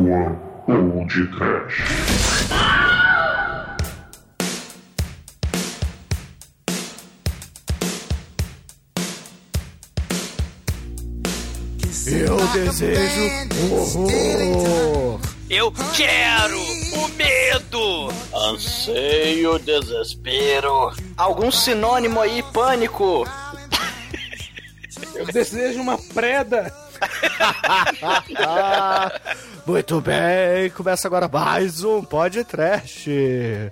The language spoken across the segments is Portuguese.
Ou de Trash. Eu desejo horror. Eu quero o medo. Anseio desespero. Algum sinônimo aí, pânico? Eu desejo uma preda. Muito bem, começa agora mais um podcast.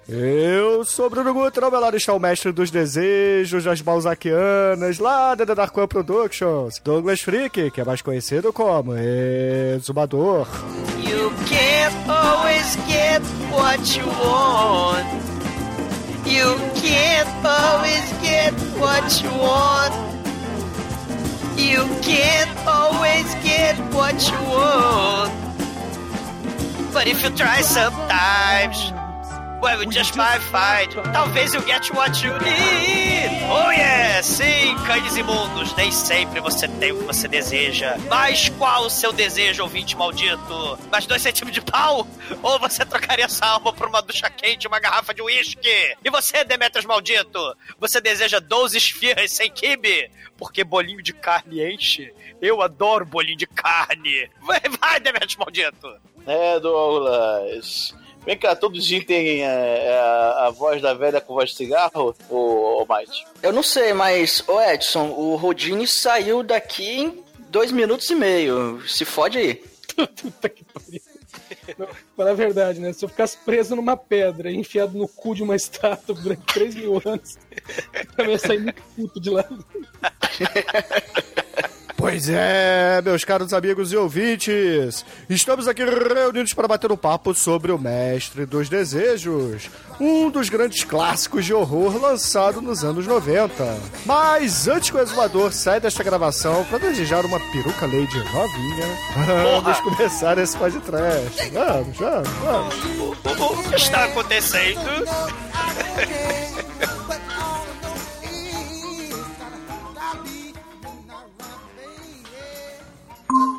Eu sou o Bruno Guter, ao meu lado está o mestre dos desejos, das balzaquianas, lá da Dark One Productions, Douglas Freak, que é mais conhecido como Exumador. You can't always get what you want. You can't always get what you want. You can't always get what you want. But if you try sometimes, well, just might find. Talvez you get what you need. Oh yeah, sim, cães imundos. Nem sempre você tem o que você deseja. Mas qual o seu desejo, ouvinte maldito? Mais dois centímetros de pau? Ou você trocaria essa alma por uma ducha quente e uma garrafa de uísque? E você, Demetrius maldito? Você deseja 12 esfirras sem kibe? Porque bolinho de carne enche? Eu adoro bolinho de carne. Vai, vai Demetrius maldito. É, Douglas. Vem cá, todo dia tem é, é, a, a voz da velha com voz de cigarro, ô, ô Mike? Eu não sei, mas, ô Edson, o Rodine saiu daqui em dois minutos e meio. Se fode aí. Puta que pariu. Não, a verdade, né? Se eu ficasse preso numa pedra enfiado no cu de uma estátua durante 3 mil anos, eu ia sair muito puto de lá. Pois é, meus caros amigos e ouvintes, estamos aqui reunidos para bater um papo sobre o Mestre dos Desejos, um dos grandes clássicos de horror lançado nos anos 90. Mas antes que o exumador saia desta gravação para desejar uma peruca lady novinha, vamos começar esse podcast. Vamos, vamos, vamos. O, o que está acontecendo?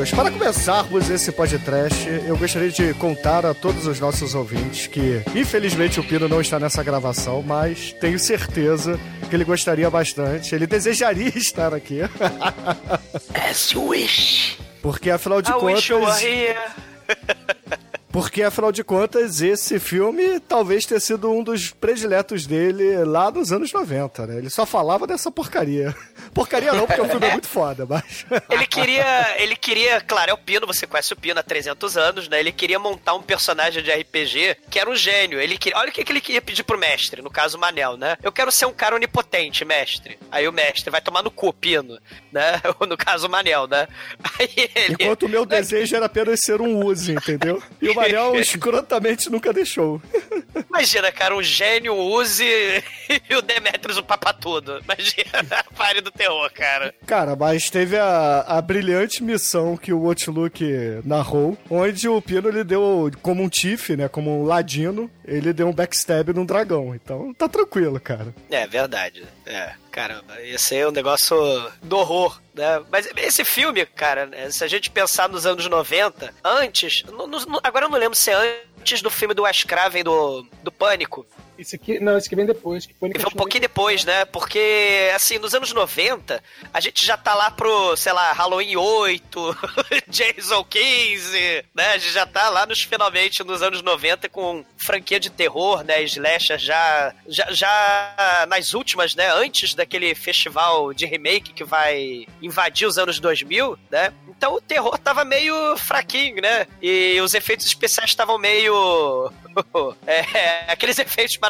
Amigos, para começarmos esse podcast, eu gostaria de contar a todos os nossos ouvintes que, infelizmente, o Pino não está nessa gravação, mas tenho certeza que ele gostaria bastante, ele desejaria estar aqui. As you wish. Porque, afinal de I wish you were contas. here. Porque, afinal de contas, esse filme talvez tenha sido um dos prediletos dele lá nos anos 90, né? Ele só falava dessa porcaria. Porcaria não, porque o filme é muito foda, mas. Ele queria, ele queria, claro, é o Pino, você conhece o Pino há 300 anos, né? Ele queria montar um personagem de RPG que era um gênio. Ele queria, olha o que, ele queria pedir pro mestre, no caso o Manel, né? Eu quero ser um cara onipotente, mestre. Aí o mestre vai tomar no cu, Pino, né? Ou no caso o Manel, né? Ele... Enquanto o meu desejo era apenas ser um Uzi, entendeu? E o Manel escrotamente nunca deixou. Imagina, cara, um gênio, Uzi e o Demetrius o papatudo. Imagina a pare do terror, cara. Cara, mas teve a, a brilhante missão que o Outlook narrou, onde o Pino ele deu como um Tiff, né? Como um ladino, ele deu um backstab num dragão. Então tá tranquilo, cara. É, verdade. É, caramba, esse é um negócio do horror, né? Mas esse filme, cara, né, se a gente pensar nos anos 90, antes, no- no- agora eu não lembro se é antes do filme do Wes Craven, do, do Pânico, Esse aqui, não, esse aqui vem depois. Que Pânico Foi um acho pouquinho depois, né? Porque, assim, nos anos 90, a gente já tá lá pro, sei lá, Halloween 8, Jason 15, né? A gente já tá lá nos finalmente nos anos 90 com franquia de terror, né? Slasher já, já, já nas últimas, né? Antes daquele festival de remake que vai invadir os anos 2000, né? Então o terror tava meio fraquinho, né? E os efeitos especiais estavam meio. é, aqueles efeitos maravilhosos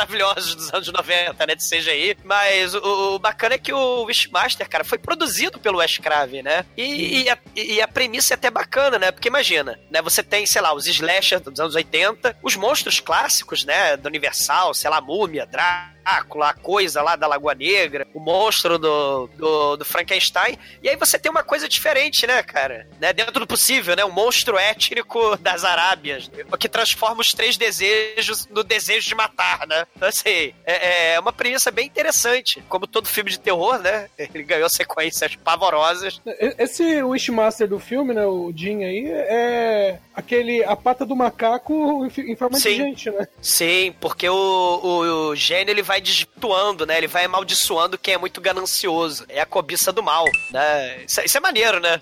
dos anos 90, né? De CGI. Mas o, o bacana é que o Wishmaster, cara, foi produzido pelo Wes Craven, né? E, e a, e a premissa é até bacana, né? Porque imagina, né? Você tem, sei lá, os slasher dos anos 80, os monstros clássicos, né? Do Universal, sei lá, Múmia, Drácula. A coisa lá da Lagoa Negra, o monstro do, do, do Frankenstein. E aí você tem uma coisa diferente, né, cara? Né? Dentro do possível, né? Um monstro étnico das Arábias, o que transforma os três desejos no desejo de matar, né? Então, assim, é, é uma premissa bem interessante. Como todo filme de terror, né? Ele ganhou sequências pavorosas. Esse Wishmaster do filme, né, o Jim aí, é aquele, a pata do macaco em forma Sim. de gente, né? Sim, porque o, o, o gênio ele vai desvirtuando, né? Ele vai amaldiçoando quem é muito ganancioso. É a cobiça do mal, né? Isso, isso é maneiro, né?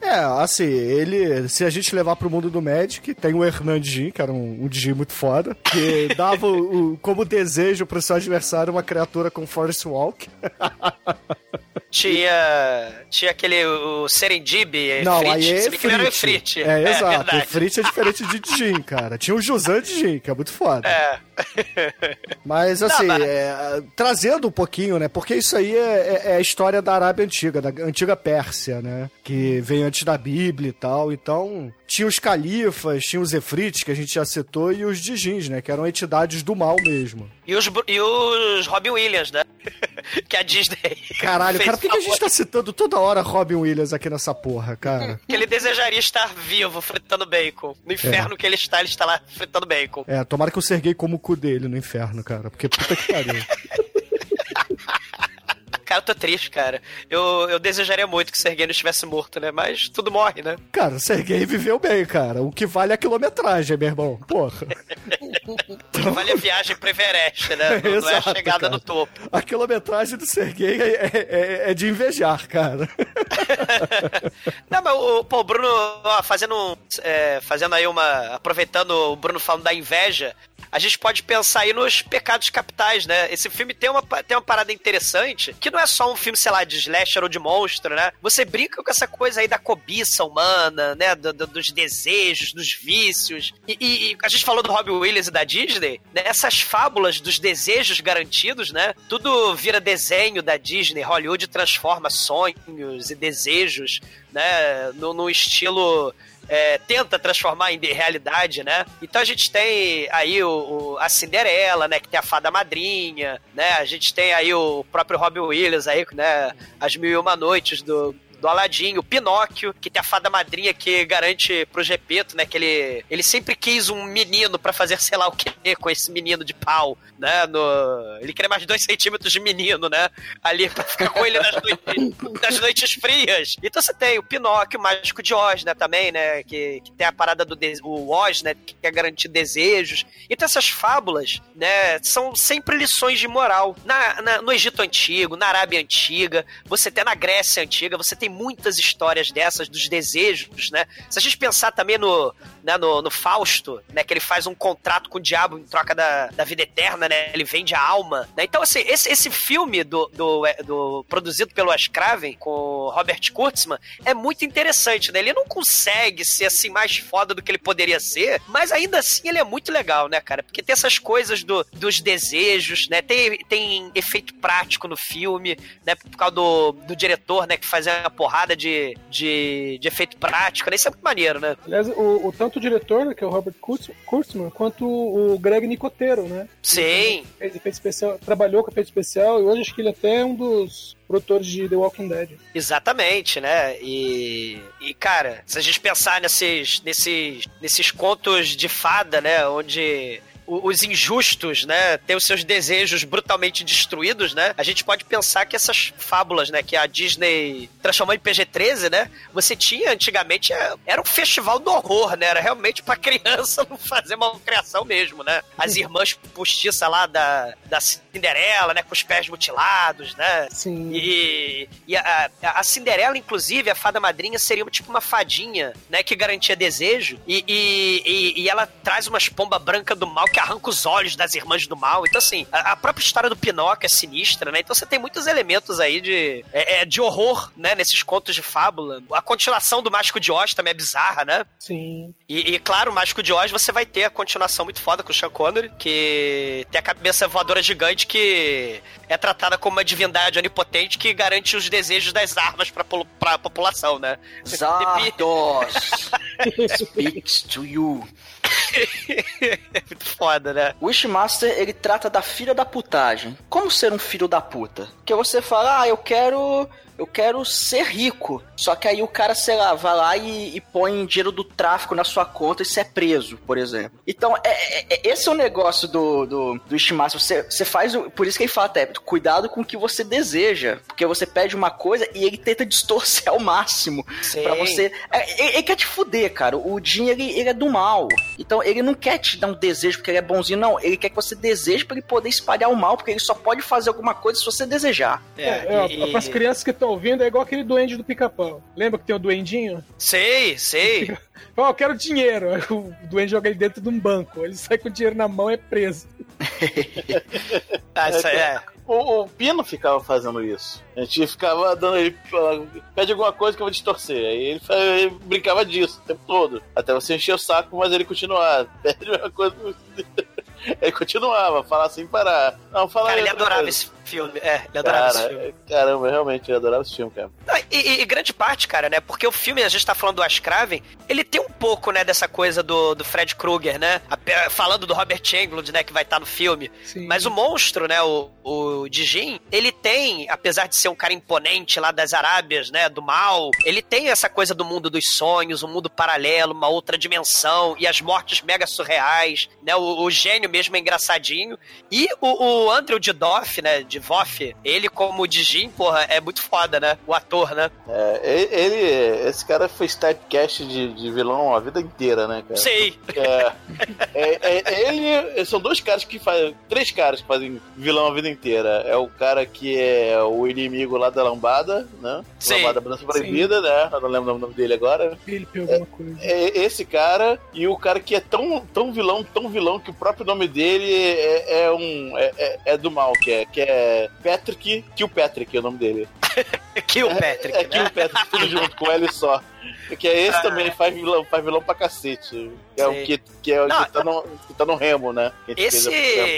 É, assim, ele. Se a gente levar pro mundo do Magic, tem o Hernandinho, que era um, um Digi muito foda, que dava o, o- como desejo pro seu adversário uma criatura com Force Walk. Tinha, tinha aquele o Serendib, Não, Efrit, aí é se ele era o Efrit. Efrit. É, exato. verdade. Efrit é diferente de Djin, cara. Tinha o Juzan Djin, que é muito foda. É. Mas, assim, mas- é, trazendo um pouquinho, né? Porque isso aí é, é- é a história da Arábia Antiga, da antiga Pérsia, né? Que veio antes da Bíblia e tal. Então, tinha os califas, tinha os Efrites, que a gente já citou, e os Djins, né? Que eram entidades do mal mesmo. E os, e os Robin Williams, né? que a Disney. Caralho, cara, por que, que a gente tá citando toda hora Robin Williams aqui nessa porra, cara? Que ele desejaria estar vivo fritando bacon. No inferno que ele está, ele está lá fritando bacon. É, tomara que eu Serguei como o cu dele no inferno, cara. Porque puta que pariu. Cara, eu tô triste, cara. Eu, eu desejaria muito que o Serguei não estivesse morto, né? Mas tudo morre, né? Cara, o Serguei viveu bem, cara. O que vale é a quilometragem, meu irmão. Porra. Vale a viagem pro Everest, né? Não, não é a Exato, chegada cara. no topo. A quilometragem do Serguei é, é- é de invejar, cara. Não, mas o, pô, o Bruno, ó, fazendo, é, fazendo aí uma. Aproveitando o Bruno falando da inveja, a gente pode pensar aí nos pecados capitais, né? Esse filme tem uma, tem uma parada interessante, que não é só um filme, sei lá, de slasher ou de monstro, né? Você brinca com essa coisa aí da cobiça humana, né? Do- do- dos desejos, dos vícios. E, e- e a gente falou do Robin Williams e da Disney, né? Essas fábulas dos desejos garantidos, né? Tudo vira desenho da Disney, Hollywood transforma sonhos e desejos, né? No, no estilo é, tenta transformar em de- realidade, né? Então a gente tem aí o, o- a Cinderela, né? Que tem a fada madrinha, né? A gente tem aí o próprio Robin Williams aí, né? As Mil e Uma Noites do, do Aladdin, o Pinóquio, que tem a fada madrinha que garante pro Gepeto, né? Que ele, ele sempre quis um menino pra fazer sei lá o que com esse menino de pau, né? No, ele queria mais dois centímetros de menino, né? Ali pra ficar com ele nas noites, nas noites frias. Então você tem o Pinóquio, o Mágico de Oz, né? Também, né? Que, que tem a parada do o Oz, né? Que quer garantir desejos. Então essas fábulas, né? São sempre lições de moral. Na, na- no Egito Antigo, na Arábia Antiga, você tem na Grécia Antiga, você tem muitas histórias dessas, dos desejos, né? Se a gente pensar também no, né, no, no Fausto, né? Que ele faz um contrato com o diabo em troca da, da vida eterna, né? Ele vende a alma, né? Então, assim, esse, esse filme do, do, do- produzido pelo Wes Craven, com Robert Kurtzman, é muito interessante, né? Ele não consegue ser, assim, mais foda do que ele poderia ser, mas ainda assim ele é muito legal, né, cara? Porque tem essas coisas do, dos desejos, né? Tem, tem efeito prático no filme, né? Por causa do, do diretor, né? Que fazia uma porrada de, de, de efeito prático, né? Isso é muito maneiro, né? Aliás, o, o tanto o diretor, né, que é o Robert Kurtz- Kurtzman, quanto o Greg Nicotero, né? Sim. Fez efeito especial, trabalhou com efeito especial e hoje acho que ele até é um dos produtores de The Walking Dead. Exatamente, né? E, e cara, se a gente pensar nesses, nesses, nesses contos de fada, né? Onde os injustos, né, têm os seus desejos brutalmente destruídos, né? A gente pode pensar que essas fábulas, né, que a Disney transformou em PG-13, né? Você tinha antigamente é, era um festival do horror, né? Era realmente pra criança não fazer uma criação mesmo, né? As irmãs postiça lá da, da Cinderela, né, com os pés mutilados, né? Sim. E, e a, a- a Cinderela, inclusive, a fada madrinha, seria tipo uma fadinha, né? Que garantia desejo. E, e, e- e ela traz umas pomba branca do mal que arranca os olhos das irmãs do mal. Então, assim, a, a própria história do Pinóquio é sinistra, né? Então você tem muitos elementos aí de, é, é, de horror, né? Nesses contos de fábula. A continuação do Mágico de Oz também é bizarra, né? Sim. E, e, claro, o Mágico de Oz você vai ter a continuação muito foda com o Sean Connery, que tem a cabeça voadora gigante que é tratada como uma divindade onipotente que garante os desejos das armas pra, pra população, né? Zardos speaks to you. é muito foda, né? Wishmaster, ele trata da filha da putagem. Como ser um filho da puta? Que você fala, ah, eu quero eu quero ser rico. Só que aí o cara, sei lá, vai lá e, e põe dinheiro do tráfico na sua conta e você é preso, por exemplo. Então, é, é- é- esse é o negócio do, do, do. Você, você faz. o- Por isso que ele fala até, cuidado com o que você deseja. Porque você pede uma coisa e ele tenta distorcer ao máximo. Pra você. é, ele, ele quer te fuder, cara. O Jin, ele, ele é do mal. Então, ele não quer te dar um desejo porque ele é bonzinho, não. Ele quer que você deseje pra ele poder espalhar o mal, porque ele só pode fazer alguma coisa se você desejar. É, é, e- Para as crianças que estão ouvindo, é igual aquele duende do pica-pau. Lembra que tem o duendinho? Sei, sei. Ó, eu quero dinheiro. O duende joga ele dentro de um banco. Ele sai com o dinheiro na mão e é preso. Ah, isso aí é. O, o Pino ficava fazendo isso. A gente ficava dando ele. falando, Pede alguma coisa que eu vou distorcer. Aí ele, ele brincava disso o tempo todo. Até você encher o saco, mas ele continuava. Pede uma coisa. Ele continuava, falar sem parar. Não, fala Cara, aí ele adorava coisa. esse filme. É, ele adorava esse filme. Cara, caramba, realmente, eu adorava esse filme, cara. Não, E, e- e grande parte, cara, né? Porque o filme, a gente tá falando do Wes Craven, ele tem um pouco, né, dessa coisa do, do Fred Krueger, né? A- falando do Robert Englund, né, que vai estar no filme. Sim. Mas o monstro, né, o, o Dijin, ele tem, apesar de ser um cara imponente lá das Arábias, né, do mal, ele tem essa coisa do mundo dos sonhos, um mundo paralelo, uma outra dimensão, e as mortes mega surreais, né, o, o gênio mesmo é engraçadinho. E o, o Andrew Didoff, né, de Voff, ele como Dijin, porra, é muito foda, né, o ator, né? É, ele, esse cara fez typecast de, de vilão a vida inteira, né, cara? Sei. É, é, é- ele são dois caras que fazem. Três caras que fazem vilão a vida inteira. É o cara que é o inimigo lá da lambada, né? Sim. Lambada Branca Proibida, né? Eu não lembro o nome dele agora. Ele pegou alguma coisa. É esse cara e o cara que é tão, tão vilão, tão vilão que o próprio nome dele é, é um. É, é- é do mal, que é, que é Patrick Kilpatrick, é o nome dele. Kill Patrick, É né? Kilpatrick, tudo junto com ele só. Que é esse também, faz vilão, faz vilão pra cacete. Que é o Sim. que, que, é o Não, que, tá no, que tá no Remo, né? Esse,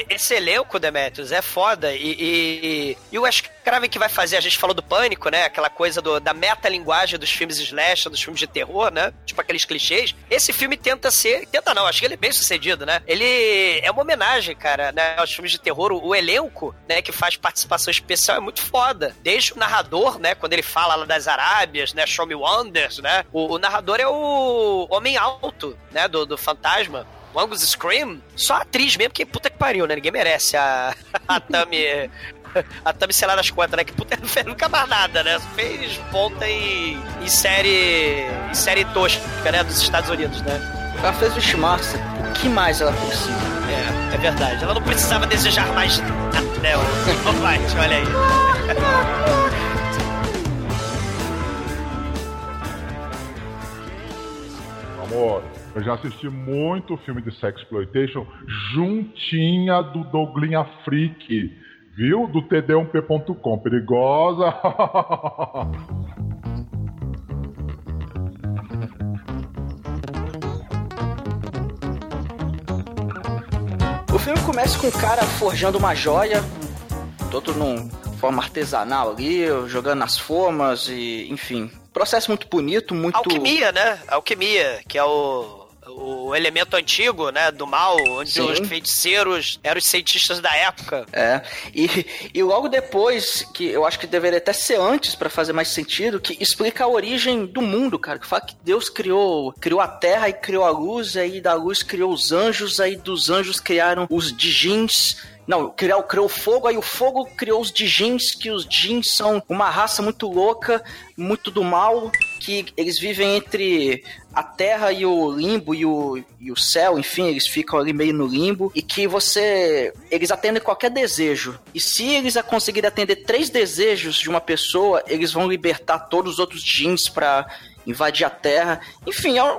esse elenco, Demetrius, é foda. E, e, e o Wes Craven que vai fazer, a gente falou do Pânico, né? Aquela coisa do, da metalinguagem dos filmes slash, dos filmes de terror, né? Tipo aqueles clichês. Esse filme tenta ser... Tenta não, acho que ele é bem sucedido, né? Ele é uma homenagem, cara, né? Aos filmes de terror. O, o elenco, né? Que faz participação especial é muito foda. Desde o narrador, né? Quando ele fala lá das Arábias, né? Show Me Wonders, né? O, o narrador é o Homem Alto, né? Do, do Fantasma. O Angus Scream, só a atriz mesmo, que puta que pariu, né? Ninguém merece a, a Tami. A Tami, sei lá das contas, né? Que puta não fez nunca mais nada, né? Fez ponta em, em série. em série tosca, né? Dos Estados Unidos, né? Ela fez o Wishmaster. O que mais ela precisa? É, é verdade. Ela não precisava desejar mais nada, né? O White, olha aí. Eu já assisti muito filme de sexploitation juntinha do Douglinha Freak, viu? Do td1p.com. Perigosa. O filme começa com o cara forjando uma joia, todo num forma artesanal ali, jogando nas formas e, enfim, processo muito bonito, muito Alquimia, né? Alquimia, que é o. O elemento antigo, né, do mal, onde Sim. os feiticeiros eram os cientistas da época. É, e, e logo depois, que eu acho que deveria até ser antes pra fazer mais sentido, que explica a origem do mundo, cara. Que fala que Deus criou, criou a terra e criou a luz, aí da luz criou os anjos, aí dos anjos criaram os djins. Não, criou, criou o fogo, aí o fogo criou os djins, que os djins são uma raça muito louca, muito do mal, que eles vivem entre a terra e o limbo e o, e o céu, enfim, eles ficam ali meio no limbo, e que você. Eles atendem qualquer desejo. E se eles a conseguirem atender três desejos de uma pessoa, eles vão libertar todos os outros jeans pra invadir a terra. Enfim, é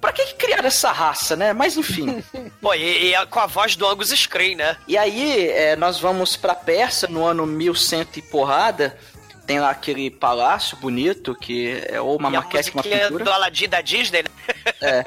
pra que criaram essa raça, né? Mas enfim. Pô, e, e com a voz do Angus Screen, né? E aí, é, nós vamos pra Pérsia no ano 1100 e porrada. Tem lá aquele palácio bonito, que é ou uma e maquete, uma pintura. do Aladdin da Disney, né? É.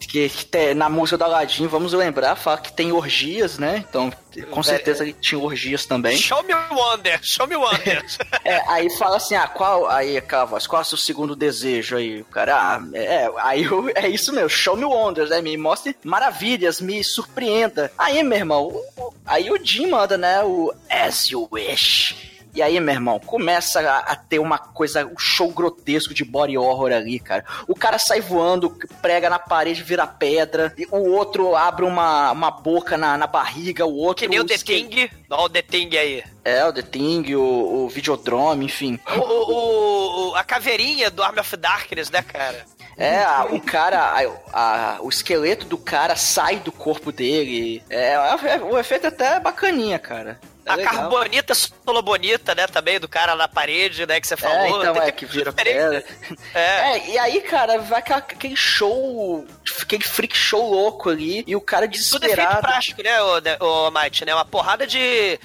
que, que tem, na música do Aladdin, vamos lembrar, fala que tem orgias, né? Então, com certeza ele tinha orgias também. Show me wonder, show me wonder. É, aí fala assim, ah, qual, aí aquela voz, qual é o seu segundo desejo aí? O cara, ah, é, aí eu, é isso mesmo, show me wonders, né? Me mostre maravilhas, me surpreenda. Aí, meu irmão, aí o Jim manda, né, o as you wish. E aí, meu irmão, começa a, a ter uma coisa, um show grotesco de body horror ali, cara. O cara sai voando, prega na parede, vira pedra. e o outro abre uma, uma boca na, na barriga, o outro... Que nem o The Thing. Olha o The Thing aí. É, o The Thing, o, o Videodrome, enfim. O, o- o- a caveirinha do Army of Darkness, né, cara? É, a- o cara, a- a- o esqueleto do cara sai do corpo dele. É, é- o efeito até é bacaninha, cara. É a legal. carbonita solobonita, né, também, do cara na parede, né, que você falou. É, então é que vira pedra. É. É, e aí, cara, vai aquele show, aquele freak show louco ali, e o cara Tudo é feito desesperado. prático, né, ô, né, ô Mate, né? Uma porrada de.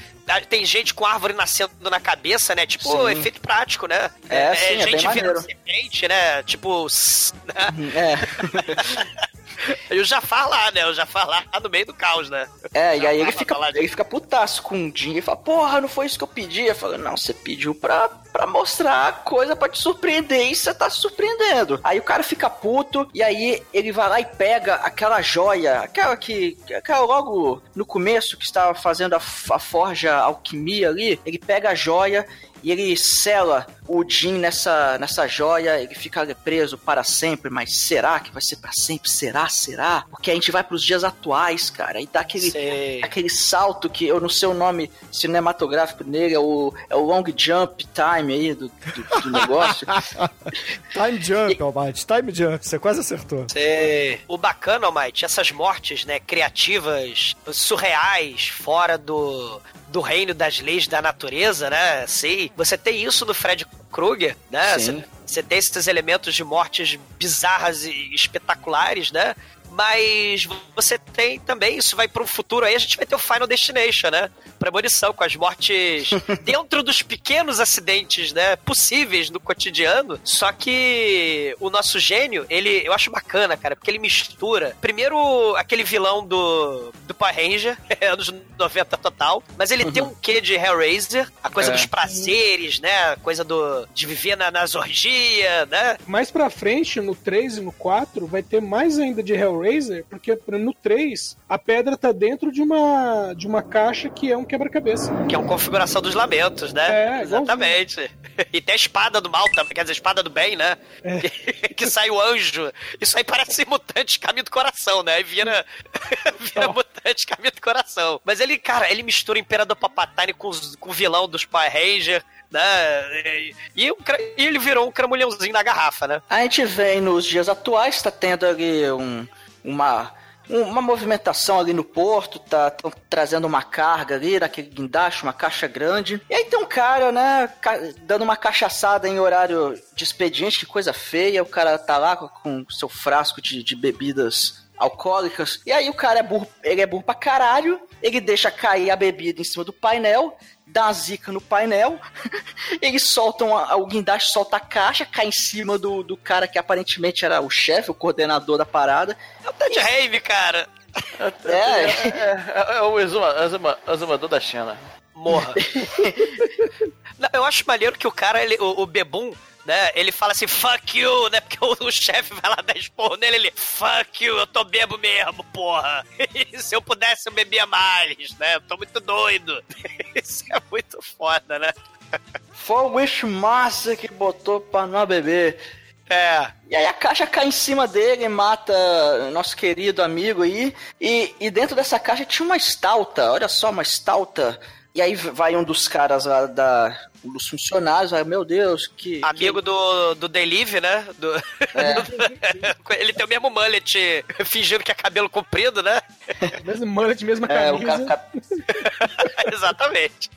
Tem gente com árvore nascendo na cabeça, né? Tipo, Sim. efeito prático, né? É, sim, é bem gente virando maneiro. serpente, né? Tipo, né? É. E o Jafar lá, né? O Jafar lá no meio do caos, né? É, e aí ele fica, ele fica putaço com o Jim e fala, porra, não foi isso que eu pedi. Eu falo, não, você pediu pra, pra mostrar coisa pra te surpreender e você tá se surpreendendo. Aí o cara fica puto e aí ele vai lá e pega aquela joia, aquela que, aquela logo no começo que estava fazendo a, a forja alquimia ali, ele pega a joia e ele sela o Jin nessa, nessa joia, ele fica preso para sempre, mas será que vai ser para sempre? Será? Será? Porque a gente vai pros dias atuais, cara, e dá aquele, Sei. aquele salto que eu não sei o nome cinematográfico nele, é o, é o long jump time aí do, do, do negócio. Time Jump, Almighty, Time Jump, você quase acertou. Sei. O bacana, Almighty, essas mortes, né, criativas, surreais, fora do, do reino das leis da natureza, né? Sei. Você tem isso no Fred Krueger, né? Sim. Você, você tem esses elementos de mortes bizarras e espetaculares, né? Mas você tem também, isso vai para um futuro aí, a gente vai ter o Final Destination, né? Premonição, com as mortes dentro dos pequenos acidentes, né? Possíveis no cotidiano. Só que o nosso gênio, ele, eu acho bacana, cara, porque ele mistura. Primeiro, aquele vilão do, do Power Ranger, anos 90 total. Mas ele tem um quê de Hellraiser, a coisa É. dos prazeres, né? A coisa do, de viver na, nas orgias, né? Mais pra frente, no 3 e no 4, vai ter mais ainda de Hellraiser, porque no 3 a pedra tá dentro de uma, de uma caixa que é um quebra-cabeça. Que é uma configuração dos lamentos, né? É, igualzinho. Exatamente. E tem a espada do mal também, quer dizer, a espada do bem, né? É. Que, que sai o anjo. Isso aí parece mutante caminho do coração, né? Aí vira, vira mutante caminho do coração. Mas ele, cara, ele mistura o Imperador Papatine com, os- com o vilão dos Power Ranger, né? E, e e ele virou um cramulhãozinho na garrafa, né? A gente vem nos dias atuais, tá tendo ali um, uma, um- uma movimentação ali no porto, tá trazendo uma carga ali, naquele guindaste, uma caixa grande. E aí tem um cara, né, ca- dando uma cachaçada em horário de expediente, que coisa feia. O cara tá lá com, com seu frasco de, de bebidas alcoólicas. E aí o cara é burro, ele é burro pra caralho, ele deixa cair a bebida em cima do painel, dá uma zica no painel, eles soltam, a, o guindaste solta a caixa, cai em cima do, do cara que aparentemente era o chefe, o coordenador da parada. É o Ted Rave, cara. É, É, é o exuma, exuma, exumador da China. Morra. Não, eu acho maneiro que o cara, ele, o, o Bebum, né, ele fala assim, fuck you, né? Porque o, o chefe vai lá dar esporro nele, ele, fuck you, eu tô bebo mesmo, porra. E se eu pudesse, eu bebia mais, né? Eu tô muito doido. Isso é muito foda, né? foi o Wishmaster que botou pra não beber. É. E aí a caixa cai em cima dele, mata nosso querido amigo aí. E, e dentro dessa caixa tinha uma estalta, olha só, uma estalta. E aí vai um dos caras lá da. Um dos funcionários, vai, meu Deus, que. Amigo do, do Delive, né? Do... ele tem o mesmo mullet, fingindo que é cabelo comprido, né? Mesmo mullet, mesma que... É, o camisa. Exatamente.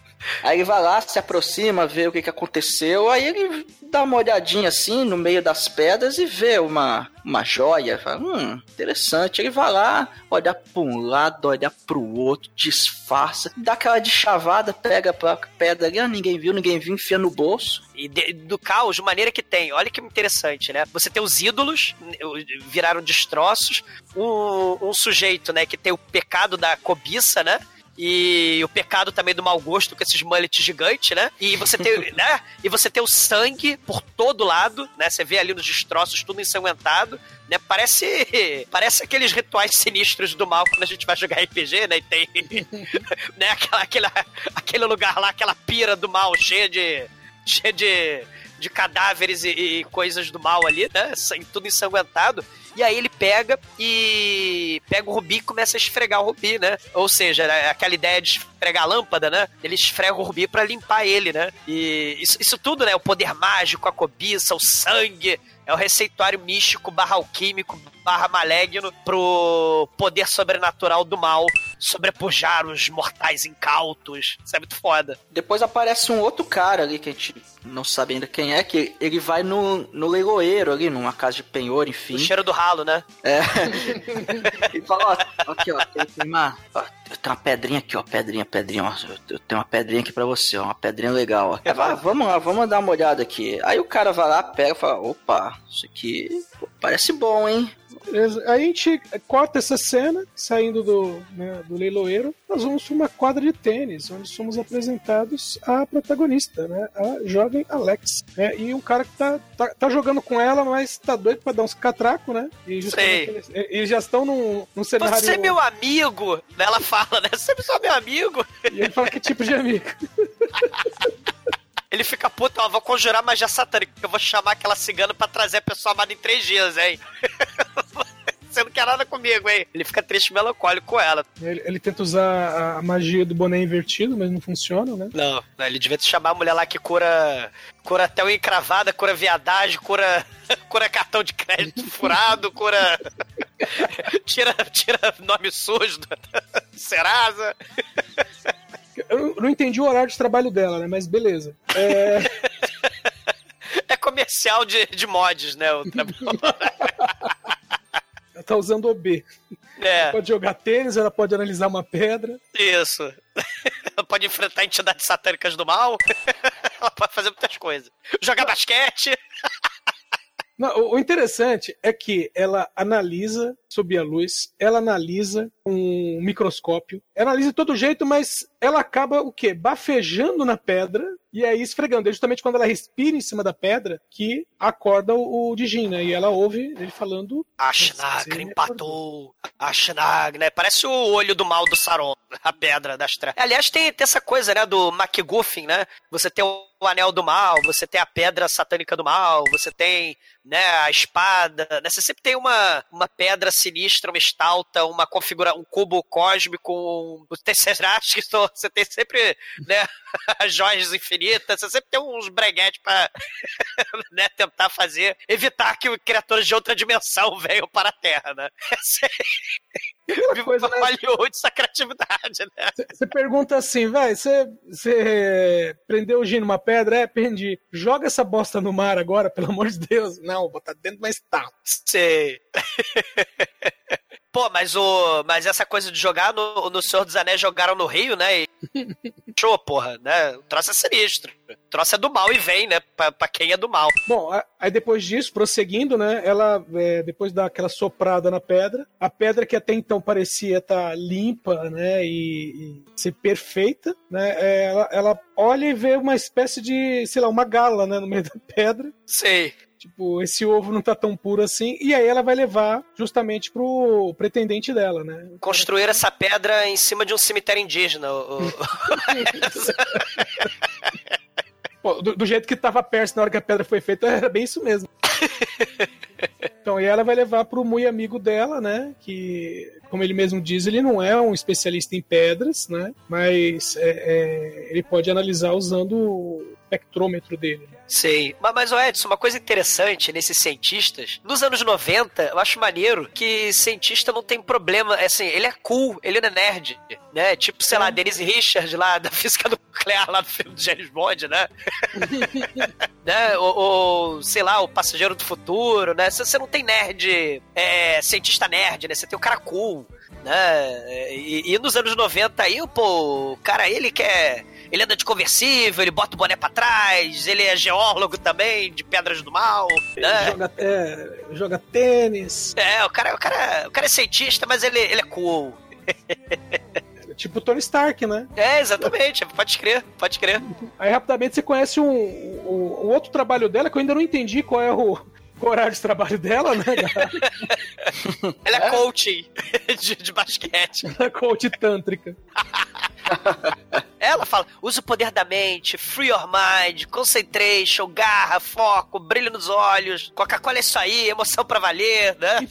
Aí ele vai lá, se aproxima, vê o que, que aconteceu. Aí ele dá uma olhadinha assim no meio das pedras e vê uma, uma joia. Fala, hum, interessante. Ele vai lá, olha pra um lado, olha pro outro, disfarça, dá aquela de chavada, pega a pedra ali, ah, ninguém viu, ninguém viu, enfia no bolso. E de- do caos, de maneira que tem. Olha que interessante, né? Você tem os ídolos, viraram destroços. Um, um sujeito, né, que tem o pecado da cobiça, né? E o pecado também do mau gosto com esses mullets gigantes, né? E você tem, né? E você tem o sangue por todo lado, né? Você vê ali nos destroços tudo ensanguentado, né? Parece, parece aqueles rituais sinistros do mal quando a gente vai jogar RPG, né? E tem, né? Aquela, aquela, aquele lugar lá, aquela pira do mal cheia de, cheia de, de cadáveres e, e coisas do mal ali, né? Tudo ensanguentado. E aí ele pega e pega o Rubi e começa a esfregar o Rubi, né? Ou seja, aquela ideia de esfregar a lâmpada, né? Ele esfrega o Rubi pra limpar ele, né? E isso, isso tudo, né? O poder mágico, a cobiça, o sangue, é o receituário místico barra alquímico barra maligno pro poder sobrenatural do mal sobrepujar os mortais incautos. Isso é muito foda. Depois aparece um outro cara ali que a gente não sabe ainda quem é, que ele vai no, no leiloeiro ali, numa casa de penhor, enfim. O cheiro do ralo, né? É. e fala, ó, aqui, ó, tem, uma. ó, eu tenho uma pedrinha aqui, ó, pedrinha, pedrinha, ó. Eu, tenho uma pedrinha aqui pra você, ó, uma pedrinha legal, ó. Aí vai, vamos lá, vamos dar uma olhada aqui. Aí o cara vai lá, pega e fala, opa, isso aqui parece bom, hein? Beleza. Aí a gente corta essa cena, saindo do, né, do leiloeiro, nós vamos para uma quadra de tênis, onde somos apresentados a protagonista, né, a jovem Alex. né, e um cara que tá, tá, tá jogando com ela, mas tá doido pra dar uns catracos, né? E eles, eles já estão num, num cenário. Você é meu amigo! Ela fala, né? Você é só meu amigo! E ele fala que tipo de amigo. Ele fica puto, ó, vou conjurar magia satânica, eu vou chamar aquela cigana pra trazer a pessoa amada em três dias, hein? Você não quer nada comigo, hein? Ele fica triste e melancólico com ela. Ele, ele tenta usar a magia do boné invertido, mas não funciona, né? Não, ele devia chamar a mulher lá que cura. Cura até o encravada, cura viadagem, cura. cura cartão de crédito furado, cura. tira, tira nome sujo do Serasa. Eu não entendi o horário de trabalho dela, né? Mas beleza. É, É comercial de, de mods, né? O ela tá usando OB. É, Pode jogar tênis, ela pode analisar uma pedra. isso. Ela pode enfrentar entidades satânicas do mal. Ela pode fazer muitas coisas. Jogar basquete. Não, o- interessante é que ela analisa sob a luz, ela analisa com um microscópio, analisa de todo jeito, mas ela acaba o quê? Bafejando na pedra e aí esfregando. É justamente quando ela respira em cima da pedra que acorda o, o Dijin, né? E ela ouve ele falando. A empatou. A Schnagra, né? Parece o olho do mal do Saron, a pedra das trevas. Aliás, tem, tem essa coisa, né, do MacGuffin, né? Você tem o anel do mal, você tem a pedra satânica do mal, você tem, né, a espada, né? Você sempre tem uma, uma pedra sinistra, uma estalta, uma configura, um cubo cósmico, um, o Tesseract, você tem sempre, né, as joias infinitas, você sempre tem uns breguetes pra, né, tentar fazer, evitar que criaturas de outra dimensão venham para a Terra, né? Aquela coisa, né? Hollywood, essa criatividade, né? Você pergunta assim, velho, você- você prendeu o Jin numa pedra? É, prendi. Joga essa bosta no mar agora, pelo amor de Deus. Não, vou botar dentro de uma estátua. Sei. Pô, mas o. Mas essa coisa de jogar no, no Senhor dos Anéis jogaram no Rio, né? E... Show, porra, né? O troço é sinistro. O troço é do mal e vem, né? Pra, pra quem é do mal. Bom, aí depois disso, prosseguindo, né? Ela, é, depois dá aquela soprada na pedra, a pedra que até então parecia estar limpa, né? E, e ser perfeita, né? é, ela, ela olha e vê uma espécie de, sei lá, uma gala, né? No meio da pedra. Sei. Tipo, esse ovo não tá tão puro assim. E aí ela vai levar justamente pro pretendente dela, né? Construir essa pedra em cima de um cemitério indígena. o- Pô, do, do jeito que tava perto na hora que a pedra foi feita, era bem isso mesmo. Então, e ela vai levar pro muito amigo dela, né? Que, como ele mesmo diz, ele não é um especialista em pedras, né? Mas é, é, ele pode analisar usando espectrômetro dele. Sei. Mas, mas, Edson, uma coisa interessante nesses cientistas, nos anos 90, eu acho maneiro que cientista não tem problema, é assim, ele é cool, ele não é nerd, né? Tipo, sei lá, Denise Richard lá da física nuclear lá do filme do James Bond, né? né? Ou, ou, sei lá, o passageiro do futuro, né? Você não tem nerd, é, cientista nerd, né? Você tem o cara cool, né? E, e, nos anos 90 aí, pô, o cara, ele quer. Ele anda de conversível, ele bota o boné pra trás, ele é geólogo também, de pedras do mal. Né? Joga, é, joga tênis. É, o cara, o, cara, o cara é cientista, mas ele, ele é cool. Tipo Tony Stark, né? É, exatamente. Pode crer, pode crer. Aí rapidamente você conhece um, um, um outro trabalho dela que eu ainda não entendi qual é o, o horário de trabalho dela, né? Ela é, é? coaching de, de basquete. Ela é coach tântrica. Ela fala: usa o poder da mente, free your mind, concentration, garra, foco, brilho nos olhos. Coca-Cola é isso aí, emoção pra valer, né?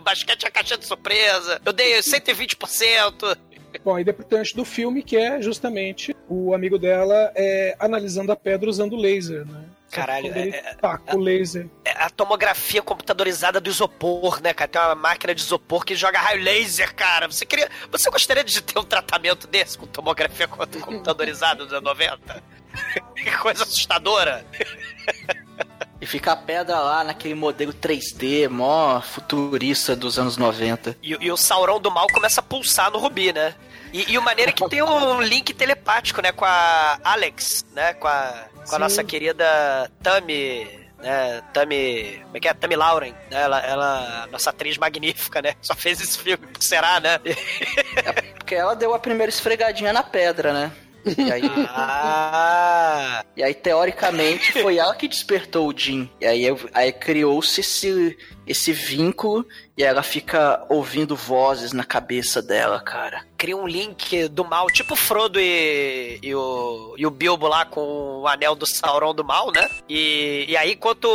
basquete é a caixa de surpresa. Eu dei 120%. Bom, e antes do filme, que é justamente o amigo dela é, analisando a pedra usando laser, né? Caralho, é, é, taca o laser. É a tomografia computadorizada do isopor, né, cara? Tem uma máquina de isopor que joga raio laser, cara. Você queria. Você gostaria de ter um tratamento desse com tomografia computadorizada dos anos 90? que coisa assustadora. E fica a pedra lá naquele modelo 3D, mó futurista dos anos 90. E, e o Sauron do mal começa a pulsar no Rubi, né? E, e o maneiro é que tem um link telepático, né, com a Alex, né, com a, com a nossa querida Tami, né, Tami, como é que é? Tami Lauren, né, ela, ela, nossa atriz magnífica, né, só fez esse filme, será, né? É porque ela deu a primeira esfregadinha na pedra, né? E aí, ah. e aí, teoricamente, foi ela que despertou o Jim. E aí, aí criou-se esse, esse vínculo e ela fica ouvindo vozes na cabeça dela, cara. Cria um link do mal, tipo Frodo e, e, o, e o Bilbo lá com o anel do Sauron do mal, né? E, e aí, enquanto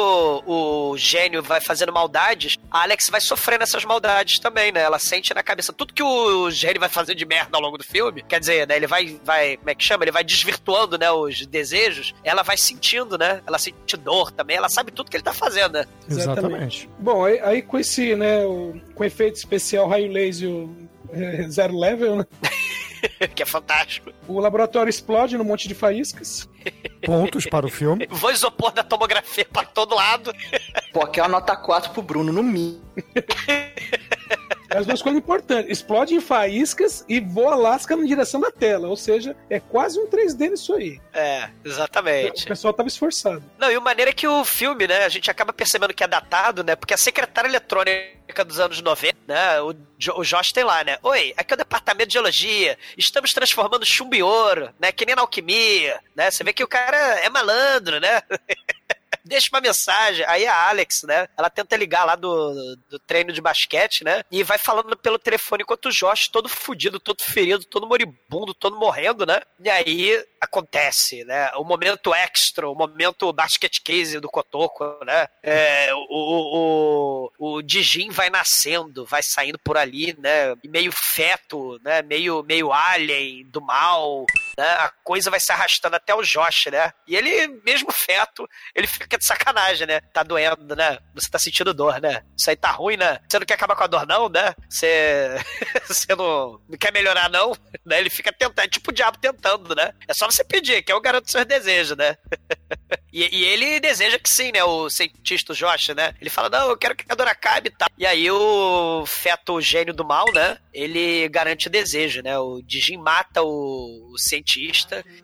o, o gênio vai fazendo maldades, a Alex vai sofrendo essas maldades também, né? Ela sente na cabeça tudo que o gênio vai fazer de merda ao longo do filme. Quer dizer, né? Ele vai, vai como é que chama? Ele vai desvirtuando, né? Os desejos. Ela vai sentindo, né? Ela sente dor também. Ela sabe tudo que ele tá fazendo, né? Exatamente. Bom, aí, aí com esse, né? o, com efeito especial raio laser é, zero level, né? que é fantástico. O laboratório explode num monte de faíscas. Pontos para o filme. Vou isopor da tomografia para todo lado. Pô, aqui é uma nota 4 pro Bruno, no mínimo. As duas coisas importantes. Explode em faíscas e voa lasca na direção da tela. Ou seja, é quase um 3D nisso aí. É, exatamente. O pessoal tava esforçado. Não, e o maneiro é que o filme, né, a gente acaba percebendo que é datado, né? Porque a secretária eletrônica dos anos 90, né? O, o Josh tem lá, né? Oi, aqui é o departamento de geologia. Estamos transformando chumbo em ouro, né? Que nem na alquimia, né? Você vê que o cara é malandro, né? deixa uma mensagem. Aí a Alex, né? Ela tenta ligar lá do, do treino de basquete, né? E vai falando pelo telefone enquanto o Josh, todo fudido, todo ferido, todo moribundo, todo morrendo, né? E aí acontece, né? O momento extra, o momento basket case do Kotoko, né? É, o, o, o, o Dijin vai nascendo, vai saindo por ali, né? Meio feto, né? Meio, meio alien do mal, né? A coisa vai se arrastando até o Josh, né? E ele, mesmo feto, ele fica de sacanagem, né? Tá doendo, né? Você tá sentindo dor, né? Isso aí tá ruim, né? Você não quer acabar com a dor, não, né? Você, você não, não quer melhorar, não? Né? Ele fica tentando, é tipo o diabo tentando, né? É só você pedir, que é o garoto dos seus desejos, né? E, e, ele deseja que sim, né? O cientista o Josh, né? Ele fala, não, eu quero que a dor acabe e tal. E aí o feto gênio do mal, né? Ele garante o desejo, né? O Dijin mata o, o cientista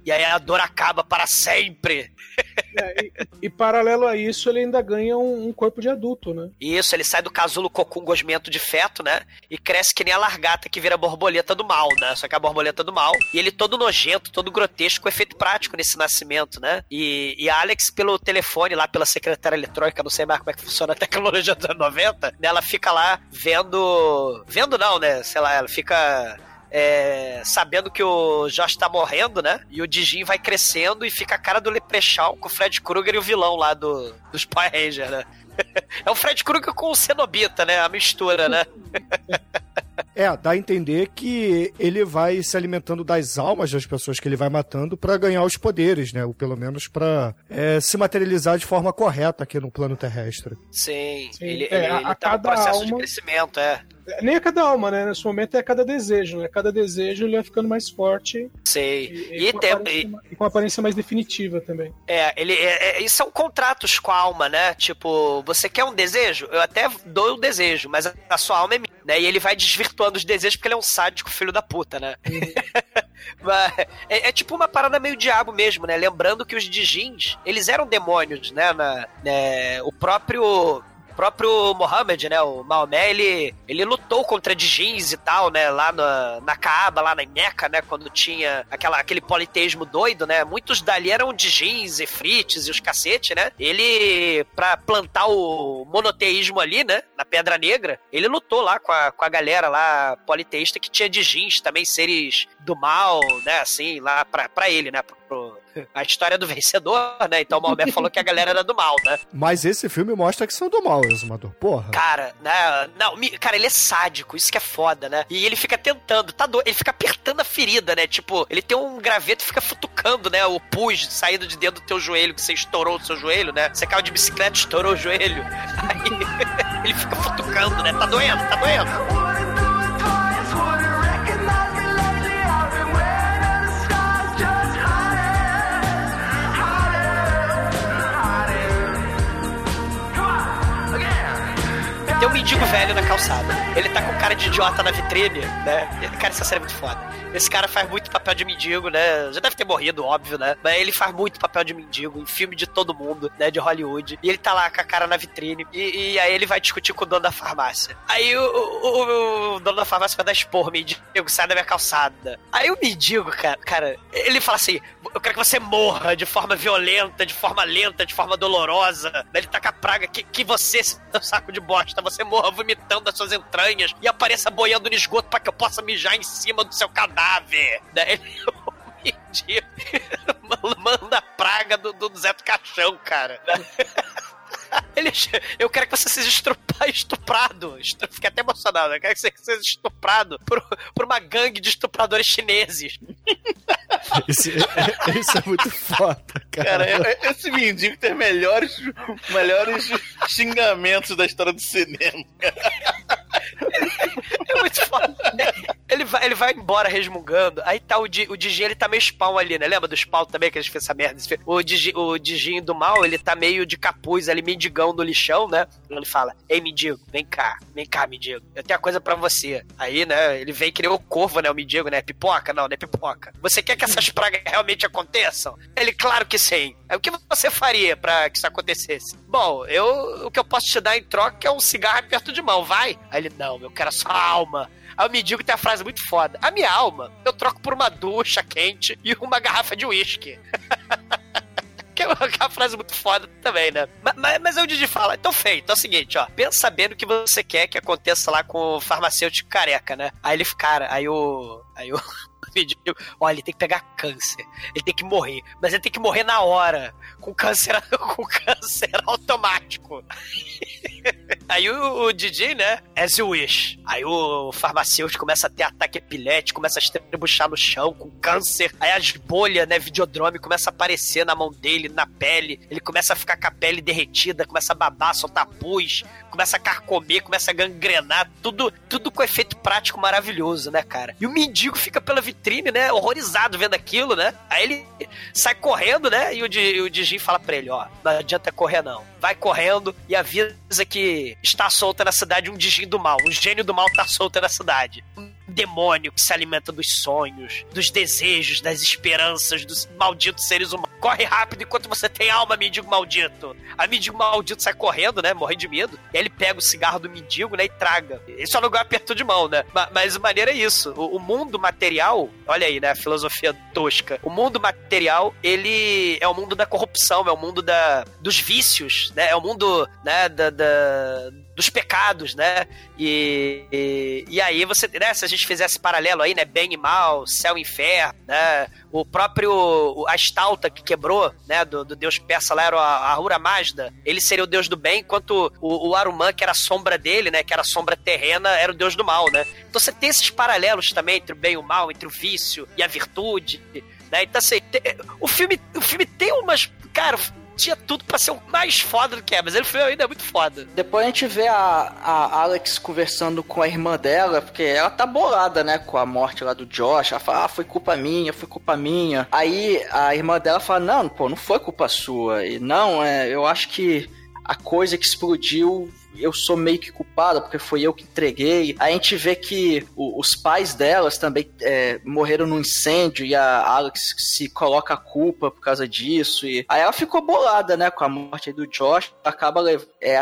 e aí a dor acaba para sempre. É, e, e, paralelo a isso, ele ainda ganha um, um, corpo de adulto, né? Isso, ele sai do casulo cocum gosmento de feto, né? E cresce que nem a largata que vira borboleta do mal, né? Só que é a borboleta do mal. E ele todo nojento, todo grotesco, com efeito prático nesse nascimento, né? E, e Alex, pelo telefone, lá pela secretária eletrônica, não sei mais como é que funciona a tecnologia dos anos 90, né? ela fica lá vendo. Vendo não, né? Sei lá, ela fica é, sabendo que o Josh tá morrendo, né? E o Dijin vai crescendo e fica a cara do Leprechaun com o Fred Krueger e o vilão lá do, dos Power Rangers, né? É o Fred Krueger com o Cenobita, né? A mistura, né? É, dá a entender que ele vai se alimentando das almas das pessoas que ele vai matando pra ganhar os poderes, né? Ou pelo menos pra é, se materializar de forma correta aqui no plano terrestre. Sim, Sim. ele, É, ele, a- ele a tá no cada processo de alma- crescimento, é. Nem a cada alma, né? Nesse momento é a cada desejo, né? Cada desejo ele vai ficando mais forte Sei. e, E, com, tem, aparência, e- e com aparência mais definitiva também. É, ele, é, é, e são contratos com a alma, né? Tipo, você quer um desejo? Eu até dou o desejo, mas a, a sua alma é minha, né? E ele vai desvirtuando os desejos porque ele é um sádico filho da puta, né? Mas é, é tipo uma parada meio diabo mesmo, né? Lembrando que os Dijins, eles eram demônios, né? Na, né? O próprio próprio Mohammed, né, o Maomé, ele, ele lutou contra Dijins e tal, né, lá na, na Kaaba, lá na Meca, né, quando tinha aquela, aquele politeísmo doido, né, muitos dali eram Dijins, Efrites e os cacete, né, ele, pra plantar o monoteísmo ali, né, na Pedra Negra, ele lutou lá com a, com a galera lá politeísta que tinha Dijins, também seres do mal, né, assim, lá pra, pra ele, né, pro, a história do vencedor, né, então o Maomé falou que a galera era do mal, né. Mas esse filme mostra que são do mal, Exumador. Porra. Cara, né? Não, cara, ele é sádico, isso que é foda, né? E ele fica tentando, tá do... ele fica apertando a ferida, né? Tipo, ele tem um graveto e fica futucando, né? O pus saindo de dentro do teu joelho, que você estourou o seu joelho, né? Você caiu de bicicleta, estourou o joelho. Aí ele fica futucando, né? Tá doendo, tá doendo. Mendigo velho na calçada. Ele tá com cara de idiota na vitrine, né? Cara, essa série é muito foda. Esse cara faz muito papel de mendigo, né? Já deve ter morrido, óbvio, né? Mas ele faz muito papel de mendigo em filme de todo mundo, né? De Hollywood. E ele tá lá com a cara na vitrine. E, e aí ele vai discutir com o dono da farmácia. Aí o, o- o dono da farmácia vai dar esporro, mendigo, sai da minha calçada. Aí o mendigo, cara, cara, ele fala assim: Eu quero que você morra de forma violenta, de forma lenta, de forma dolorosa. Ele tá com a praga que, que você, seu saco de bosta, você morra vomitando das suas entranhas e apareça boiando no esgoto pra que eu possa mijar em cima do seu cadáver. Daí ele, o mendigo manda a praga do, do Zé do Caixão, cara. Ele, eu quero que você seja estuprado. Estu- Fiquei até emocionado. Eu quero que você seja estuprado por, por uma gangue de estupradores chineses. Esse, esse é muito foda, cara. Cara, é- é- esse mendigo tem melhores, melhores xingamentos da história do cinema. É muito foda. Ele vai, ele vai embora resmungando. Aí tá o, Di, o Digin, ele tá meio spawn ali, né? Lembra do spawn também que eles fez essa merda? O, Digi, o Digin do mal, ele tá meio de capuz ali, mendigão do lixão, né? Ele fala: Ei, mendigo, vem cá, vem cá, mendigo. Eu tenho uma coisa pra você. Aí, né? Ele vem que nem o corvo, né? O mendigo, né? Pipoca? Não, não é pipoca. Você quer que essas pragas realmente aconteçam? Ele, claro que sim. Aí, o que você faria pra que isso acontecesse? Bom, eu o que eu posso te dar em troca é um cigarro perto de mão, vai? Aí ele, não, eu quero a sua alma. Aí o mendigo tem a frase muito foda. A minha alma eu troco por uma ducha quente e uma garrafa de uísque. Que é uma, que é uma frase muito foda também, né? Mas, mas, mas aí o Didi fala, então feito, é o seguinte, ó. Pensa bem no que você quer que aconteça lá com o farmacêutico careca, né? Aí ele, cara, aí o... Aí o... mendigo, Olha, ele tem que pegar câncer. Ele tem que morrer. Mas ele tem que morrer na hora. Com câncer, com câncer automático. Aí o, o Didi, né? As you wish. Aí o farmacêutico começa a ter ataque epilético, começa a estrebuchar no chão com câncer. Aí as bolhas, né? Videodrome começa a aparecer na mão dele, na pele. Ele começa a ficar com a pele derretida, começa a babar, soltar pus, começa a carcomer, começa a gangrenar. Tudo, tudo com efeito prático maravilhoso, né, cara? E o mendigo fica pela vitrine, né? Horrorizado vendo aquilo, né? Aí ele sai correndo, né? E o, Di, o fala pra ele: ó, não adianta correr, não. Vai correndo e avisa que está solta na cidade um Digin do mal. Um gênio do mal tá solto na cidade. Demônio que se alimenta dos sonhos, dos desejos, das esperanças, dos malditos seres humanos. Corre rápido enquanto você tem alma, mendigo maldito. A mendigo maldito sai correndo, né? Morrendo de medo. E aí ele pega o cigarro do mendigo, né? E traga. Esse é um lugar aperto de mão, né? Ma- Mas a maneira é isso. O, o mundo material Olha aí, né? A filosofia tosca. O mundo material, ele é o mundo da corrupção, é o mundo da, dos vícios, né? É o mundo, né, da, da dos pecados, né? E, e, e, aí você, né, se a gente fizesse paralelo aí, né, bem e mal, céu e inferno, né? O próprio a estalta que quebrou, né, do, do deus persa lá era a Ahura Mazda, ele seria o deus do bem, enquanto o, o Aruman, que era a sombra dele, né, que era a sombra terrena, era o deus do mal, né? Então você tem esses paralelos também entre o bem e o mal, entre o vício e a virtude, né? Então assim, tem, o filme o filme tem umas, cara, tinha tudo pra ser o mais foda do que é, mas ele foi ainda muito foda. Depois a gente vê a, a Alex conversando com a irmã dela, porque ela tá bolada, né, com a morte lá do Josh. Ela fala, ah, foi culpa minha, foi culpa minha. Aí a irmã dela fala, não, pô, não foi culpa sua. E não, é, eu acho que a coisa que explodiu eu sou meio que culpada porque foi eu que entreguei. A gente vê que o, os pais delas também é, morreram num incêndio e a Alex se coloca a culpa por causa disso. E aí ela ficou bolada, né, com a morte do Josh. Acaba é,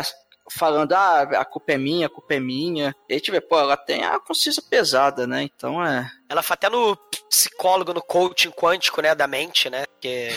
falando, ah, a culpa é minha, a culpa é minha. E a gente vê, pô, ela tem a consciência pesada, né? Então é. Ela foi até no psicólogo, no coaching quântico, né, da mente, né? Porque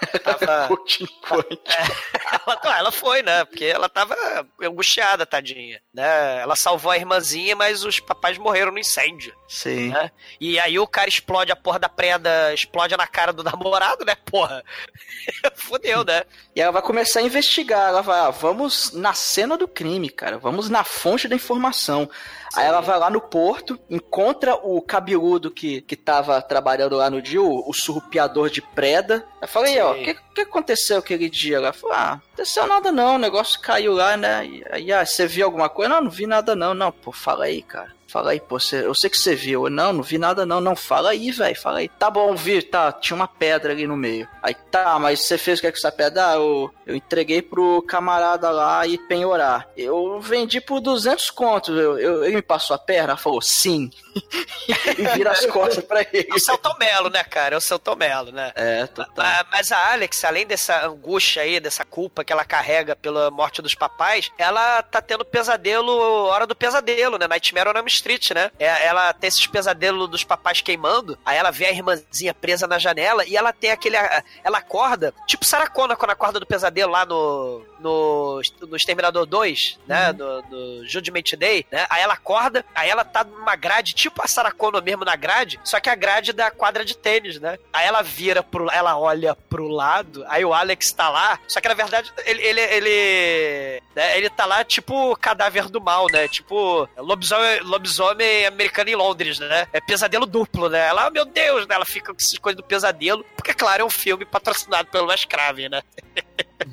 tava. coaching quântico. É, ela, ela foi, né? Porque ela tava angustiada, tadinha. Né? Ela salvou a irmãzinha, mas os papais morreram no incêndio. Sim. Né? E aí o cara explode a porra da prenda, explode na cara do namorado, né? Porra. Fudeu, né? E ela vai começar a investigar. Ela vai, ah, vamos na cena do crime, cara. Vamos na fonte da informação. Aí ela vai lá no porto, encontra o cabeludo que, que tava trabalhando lá no dia, o, o surrupiador de preda. Eu falei, ó, o que, que aconteceu aquele dia? Ela falou, ah, não aconteceu nada não, o negócio caiu lá, né? E aí, ah, você viu alguma coisa? Não, não vi nada não. Não, pô, fala aí, cara. Fala aí, pô, você, eu sei que você viu. Não, não vi nada não. Não, fala aí, velho, fala aí. Tá bom, vi, tá, tinha uma pedra ali no meio. Aí, tá, mas você fez o que é com essa pedra? Ah, eu, eu entreguei pro camarada lá e penhorar. Eu vendi por 200 contos. Eu, eu, ele me passou a perna? Ela falou, sim. e vira as costas pra ele. É o seu Tomelo, né, cara? É o seu Tomelo, né? É, total. Mas, mas a Alex, além dessa angústia aí, dessa culpa que ela carrega pela morte dos papais, ela tá tendo pesadelo, hora do pesadelo, né? Nightmare on Elm Street, né? É, ela tem esses pesadelos dos papais queimando, aí ela vê a irmãzinha presa na janela e ela tem aquele. Ela acorda, tipo Saracona quando acorda do pesadelo lá no. No, no Exterminador 2, né? Uhum. No, no Judgment Day, né? Aí ela acorda, aí ela tá numa grade, tipo a Saracona mesmo na grade, só que a grade da quadra de tênis, né? Aí ela vira pro. Ela olha pro lado, aí o Alex tá lá, só que na verdade ele. ele, ele, né, ele tá lá tipo cadáver do mal, né? Tipo lobisomem, lobisomem americana em Londres, né? É pesadelo duplo, né? Ela, oh, meu Deus, né? Ela fica com essas coisas do pesadelo, porque, claro, é um filme patrocinado pelo Wes Craven, né?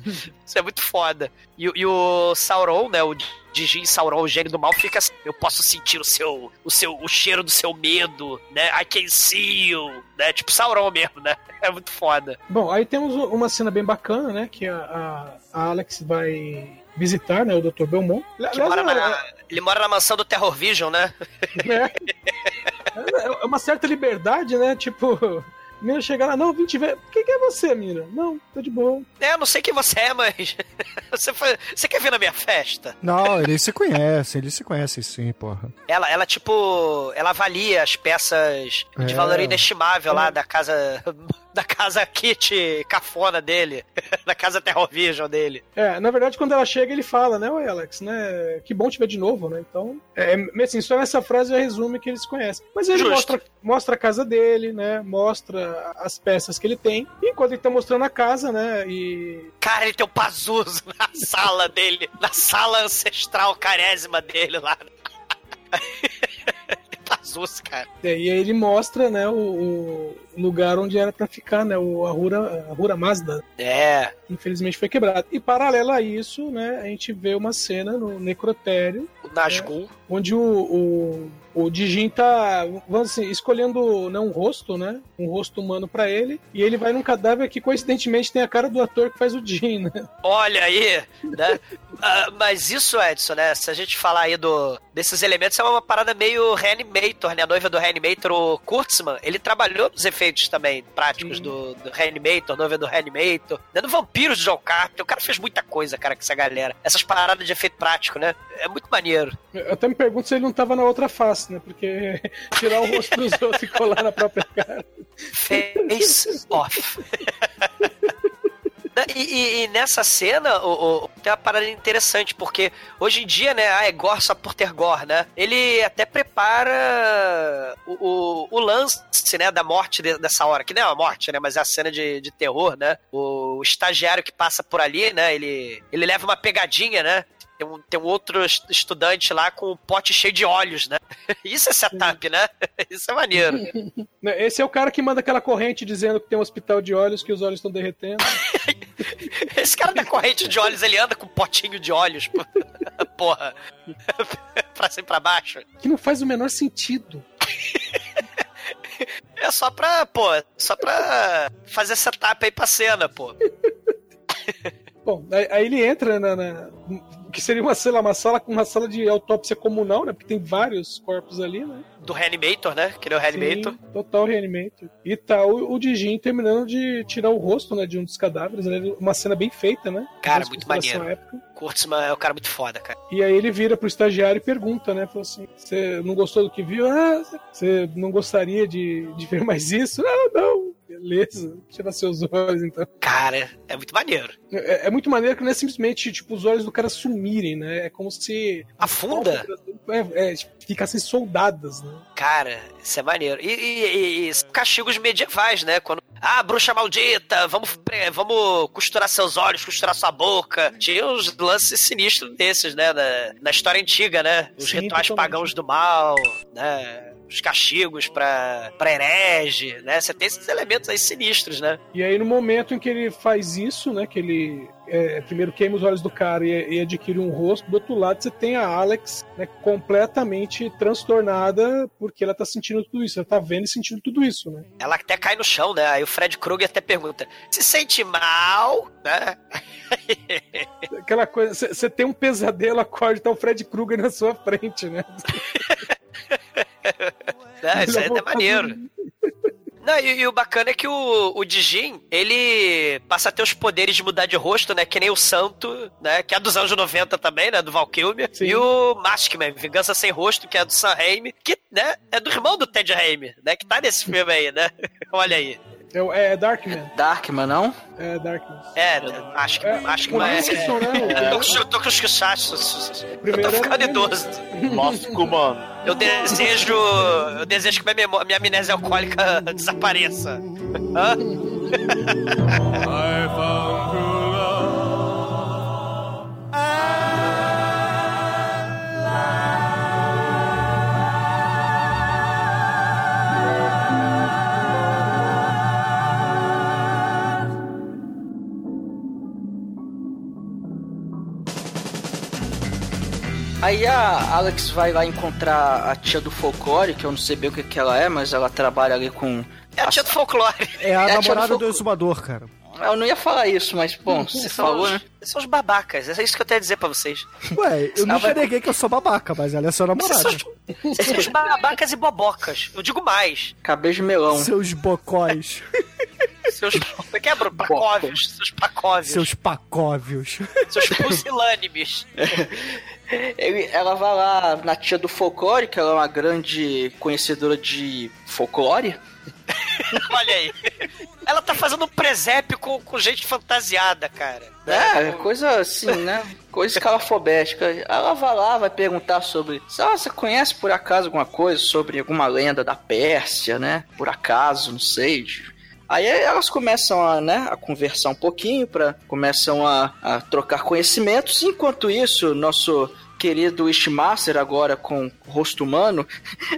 Isso é muito foda. E, e, o Sauron, né? O Dijin Sauron, o gênio do mal, fica assim, eu posso sentir o seu, o seu, o cheiro do seu medo, né? I can see you, né? Tipo Sauron mesmo, né? É muito foda. Bom, aí temos uma cena bem bacana, né? Que a, a, Alex vai visitar, né, o Dr. Belmont. Mora na, ele mora na mansão do Terror Vision, né? É. é uma certa liberdade, né? Tipo, Mira chegar lá, não, vim te ver. Quem que é você, Mira? Não, tô de boa. É, eu não sei quem você é, mas. você, foi... você quer vir na minha festa? Não, eles se conhecem, eles se conhecem sim, porra. Ela, ela tipo, ela avalia as peças de é. valor inestimável é. lá da casa da casa kit cafona dele, da casa Terrorvision dele. É, na verdade, quando ela chega, ele fala, né, oi Alex, né, que bom te ver de novo, né, então, é, assim, só nessa frase já resume que eles conhecem. Mas ele mostra, mostra a casa dele, né, mostra as peças que ele tem, e enquanto ele tá mostrando a casa, né, e... Cara, ele tem um Pazuzu na sala dele, na sala ancestral carésima dele lá. Pazuzu, cara. E aí ele mostra, né, o, o lugar onde era para ficar, né? O Ahura, Ahura Mazda. É. Infelizmente foi quebrado. E paralelo a isso, né? A gente vê uma cena no necrotério. O Nazgûl. Né, onde o, o, o Dijin tá, vamos assim, escolhendo né, um rosto, né? Um rosto humano para ele. E ele vai num cadáver que coincidentemente tem a cara do ator que faz o Jin, né? Olha aí, né? Ah, mas isso, Edson, né? Se a gente falar aí do, desses elementos, é uma parada meio Reanimator, né? A noiva do Reanimator, o Kurtzman, ele trabalhou nos efeitos também práticos do, do Reanimator, noiva do Reanimator, né? do Vampiros de John Carpenter. O cara fez muita coisa, cara, com essa galera. Essas paradas de efeito prático, né? É muito maneiro. Eu até me pergunto se ele não tava na outra face, né? Porque tirar o rosto dos outros e colar na própria cara. Face off. E, e- e nessa cena, o, o- tem uma parada interessante, porque hoje em dia, né, ah, é gore só por ter gore, né? Ele até prepara o, o, o lance, né, da morte de- dessa hora, que não é uma morte, né, mas é a cena de, de terror, né? O, estagiário que passa por ali, né, ele, ele leva uma pegadinha, né? Tem um, tem um outro est- estudante lá com um pote cheio de olhos, né? Isso é setup, né? Isso é maneiro. Esse é o cara que manda aquela corrente dizendo que tem um hospital de olhos, que os olhos estão derretendo. Esse cara da corrente de olhos, ele anda com um potinho de olhos. Porra. pra cima e pra baixo. Que não faz o menor sentido. É só pra, pô, só pra fazer setup aí pra cena, pô. Bom, aí, ele entra na, na- que seria uma, sei lá, uma sala uma sala de autópsia comunal, né? Porque tem vários corpos ali, né? Do Reanimator, né? Que ele é o Reanimator. Sim, total reanimator. E tá o, o Dijin terminando de tirar o rosto, né, de um dos cadáveres, né? Uma cena bem feita, né? Cara, muito maneiro. épica. Kurtzman é um cara muito foda, cara. E aí ele vira pro estagiário e pergunta, né? Falou assim: Você não gostou do que viu? Ah, você não gostaria de, de ver mais isso? Ah, não. Beleza, tira seus olhos então. Cara, é muito maneiro. É, é muito maneiro que não é simplesmente tipo os olhos do cara sumirem, né? É como se Afunda? é, é, ficassem soldadas, né? Cara, isso é maneiro. E, e- e- e são castigos medievais, né? Quando. Ah, bruxa maldita, vamos, vamos costurar seus olhos, costurar sua boca. Tinha uns lances sinistros desses, né? Na, na história antiga, né? Os Sim, rituais totalmente. pagãos do mal, né? Os castigos pra, pra herege, né? Você tem esses elementos aí sinistros, né? E aí, no momento em que ele faz isso, né? Que ele é, primeiro queima os olhos do cara e, e adquire um rosto, do outro lado você tem a Alex né, completamente transtornada porque ela tá sentindo tudo isso. Ela tá vendo e sentindo tudo isso, né? Ela até cai no chão, né? Aí o Fred Krueger até pergunta: se sente mal, né? Aquela coisa, você tem um pesadelo, acorde, tá o Fred Krueger na sua frente, né? Né? Isso aí é até Ele maneiro. Não, e, e o bacana é que o, o Dijin, ele passa a ter os poderes de mudar de rosto, né? Que nem o Santo, né? Que é dos anos 90 também, né? Do Val Kilmer. Sim. E o Maskman, Vingança Sem Rosto, que é do Sam Raimi, que, né? É do irmão do Ted Raimi, né? Que tá nesse filme aí, né? Olha aí. É, é Darkman. Darkman, não? É Darkman. É, Maskman, É, Maskman o é... Wilson, né? Tô com- Tô com os chachos. Eu Primeiro tô ficando ele. idoso. Nosso comando. Eu desejo. Eu desejo que minha, minha amnésia alcoólica desapareça. Hã? Aí a Alex vai lá encontrar a tia do folclore, que eu não sei bem o que, que ela é, mas ela trabalha ali com. É a tia do folclore. É a É, namorada tira do exumador, cara. Eu não ia falar isso, mas, bom, você São falou, os, né? são os babacas. É isso que eu tenho a dizer pra vocês. Ué, eu nunca vai- neguei que eu sou babaca, mas ela é sua Vocês namorada. são, os, vocês são os babacas e bobocas. Eu digo mais. Cabeça de melão. Seus bocóis, Seus. Como é que é? Pacóvios. Seus pacóvios. seus pacóvios. Seus pusilânimes. Ela vai lá na tia do folclore, que ela é uma grande conhecedora de folclore. Olha aí. Ela tá fazendo um presépio com, com gente fantasiada, cara. É, coisa assim, né? Coisa escalafobética. Ela vai lá, vai perguntar sobre. Ah, você conhece por acaso alguma coisa sobre alguma lenda da Pérsia, né? Por acaso, não sei. Aí elas começam a, né, a conversar um pouquinho, pra, começam a, a trocar conhecimentos. Enquanto isso, nosso querido Wishmaster, agora com rosto humano,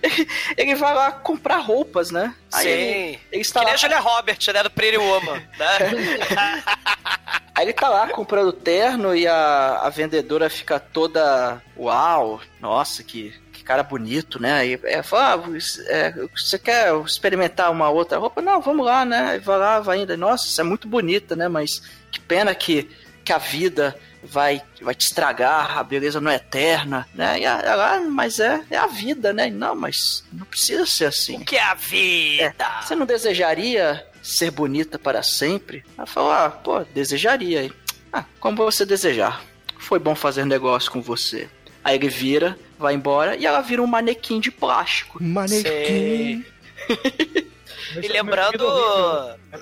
ele vai lá comprar roupas, né? Aí Sim. ele, ele está Que nem lá, a Julia Robert, né? Do Pretty Woman, né? Aí ele tá lá comprando terno e a, a vendedora fica toda. Uau, nossa, que cara bonito, né? E é, fala, ah, você- é, você quer experimentar uma outra roupa? Não, vamos lá, né? Aí vai lá, vai ainda. Nossa, isso é muito bonita, né? Mas que pena que, que a vida vai, vai te estragar, a beleza não é eterna, né? E ela, mas é, é a vida, né? Não, mas não precisa ser assim. O que é a vida? Você não desejaria ser bonita para sempre? Ela falou, ah, pô, desejaria. Ah, como você desejar. Foi bom fazer negócio com você. Aí ele vira, vai embora e ela vira um manequim de plástico. Manequim. E lembrando.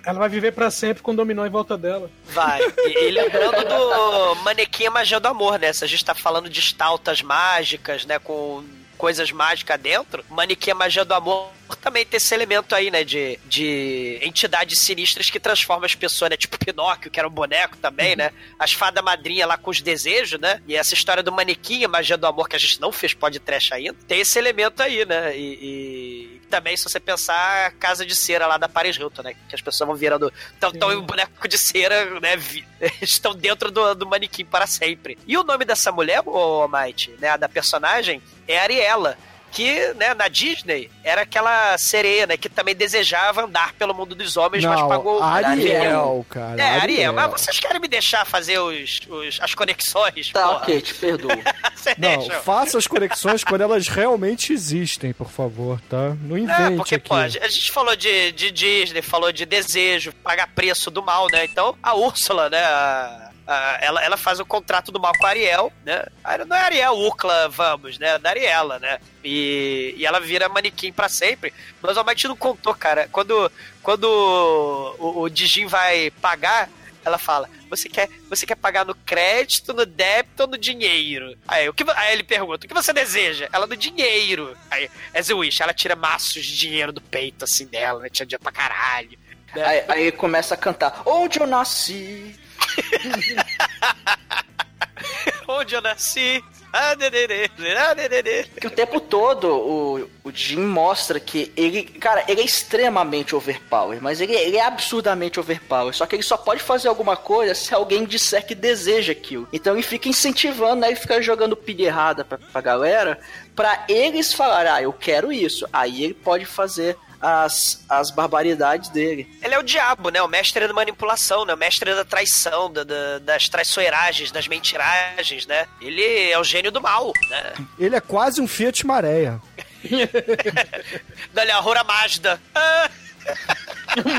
Ela vai viver pra sempre com o dominó em volta dela. Vai. E, e lembrando do manequim a magia do amor, né? Se a gente tá falando de estaltas mágicas, né? Com coisas mágicas dentro, manequim magia do amor também tem esse elemento aí, né? De, de entidades sinistras que transformam as pessoas, né? Tipo Pinóquio, que era um boneco também, né? As fada madrinha lá com os desejos, né? E essa história do manequim, magia do amor, que a gente não fez pode trash ainda, tem esse elemento aí, né? E, e também, se você pensar, a casa de cera lá da Paris Hilton, né? Que as pessoas vão virando. Tão, tão em boneco de cera, né? Estão dentro do, do manequim para sempre. E o nome dessa mulher, o Might, né? A da personagem, é Ariela. Que, né, na Disney, era aquela sereia, né? Que também desejava andar pelo mundo dos homens, mas Não, pagou. Ariel, cara. É, Ariel. Mas vocês querem me deixar fazer os, os- as conexões? Tá, porra? ok, te perdoo. Não, faça as conexões quando elas realmente existem, por favor, tá? Não É, invente porque, aqui. pô, a gente a gente falou de, de Disney, falou de desejo, pagar preço do mal, né? Então, a Úrsula, né? a- a- ela, ela faz o contrato do mal com a Ariel, né? Ah, Não é Ariel, Ucla, vamos, né? Da Ariela, né? E, e ela vira manequim pra sempre. Mas o Mike não contou, cara. Quando, quando o, o Dijin vai pagar, ela fala: você quer, você quer pagar no crédito, no débito ou no dinheiro? Aí, o que, aí ele pergunta: o que você deseja? Ela no dinheiro. Aí, as wish, ela tira maços de dinheiro do peito assim dela, né? Tinha dinheiro pra caralho. né? Aí, aí começa a cantar: Onde eu nasci? Onde eu nasci? Ah, dedê, ah, dedê. Que o tempo todo o, o Jim mostra que ele, cara, ele é extremamente overpower, mas ele, ele é absurdamente overpower. Só que ele só pode fazer alguma coisa se alguém disser que deseja aquilo. Então ele fica incentivando, né? Ele fica jogando pilha errada pra, pra galera, pra eles falarem, ah, eu quero isso. Aí ele pode fazer as, as barbaridades dele. Ele é o diabo, né? O mestre da manipulação, né? O mestre da traição, da- da- das traiçoeiragens, das mentiragens, né? Ele é o gênio do mal, né? Ele é quase um Fiat Maréia. Olha, a Rora Mazda. Ah!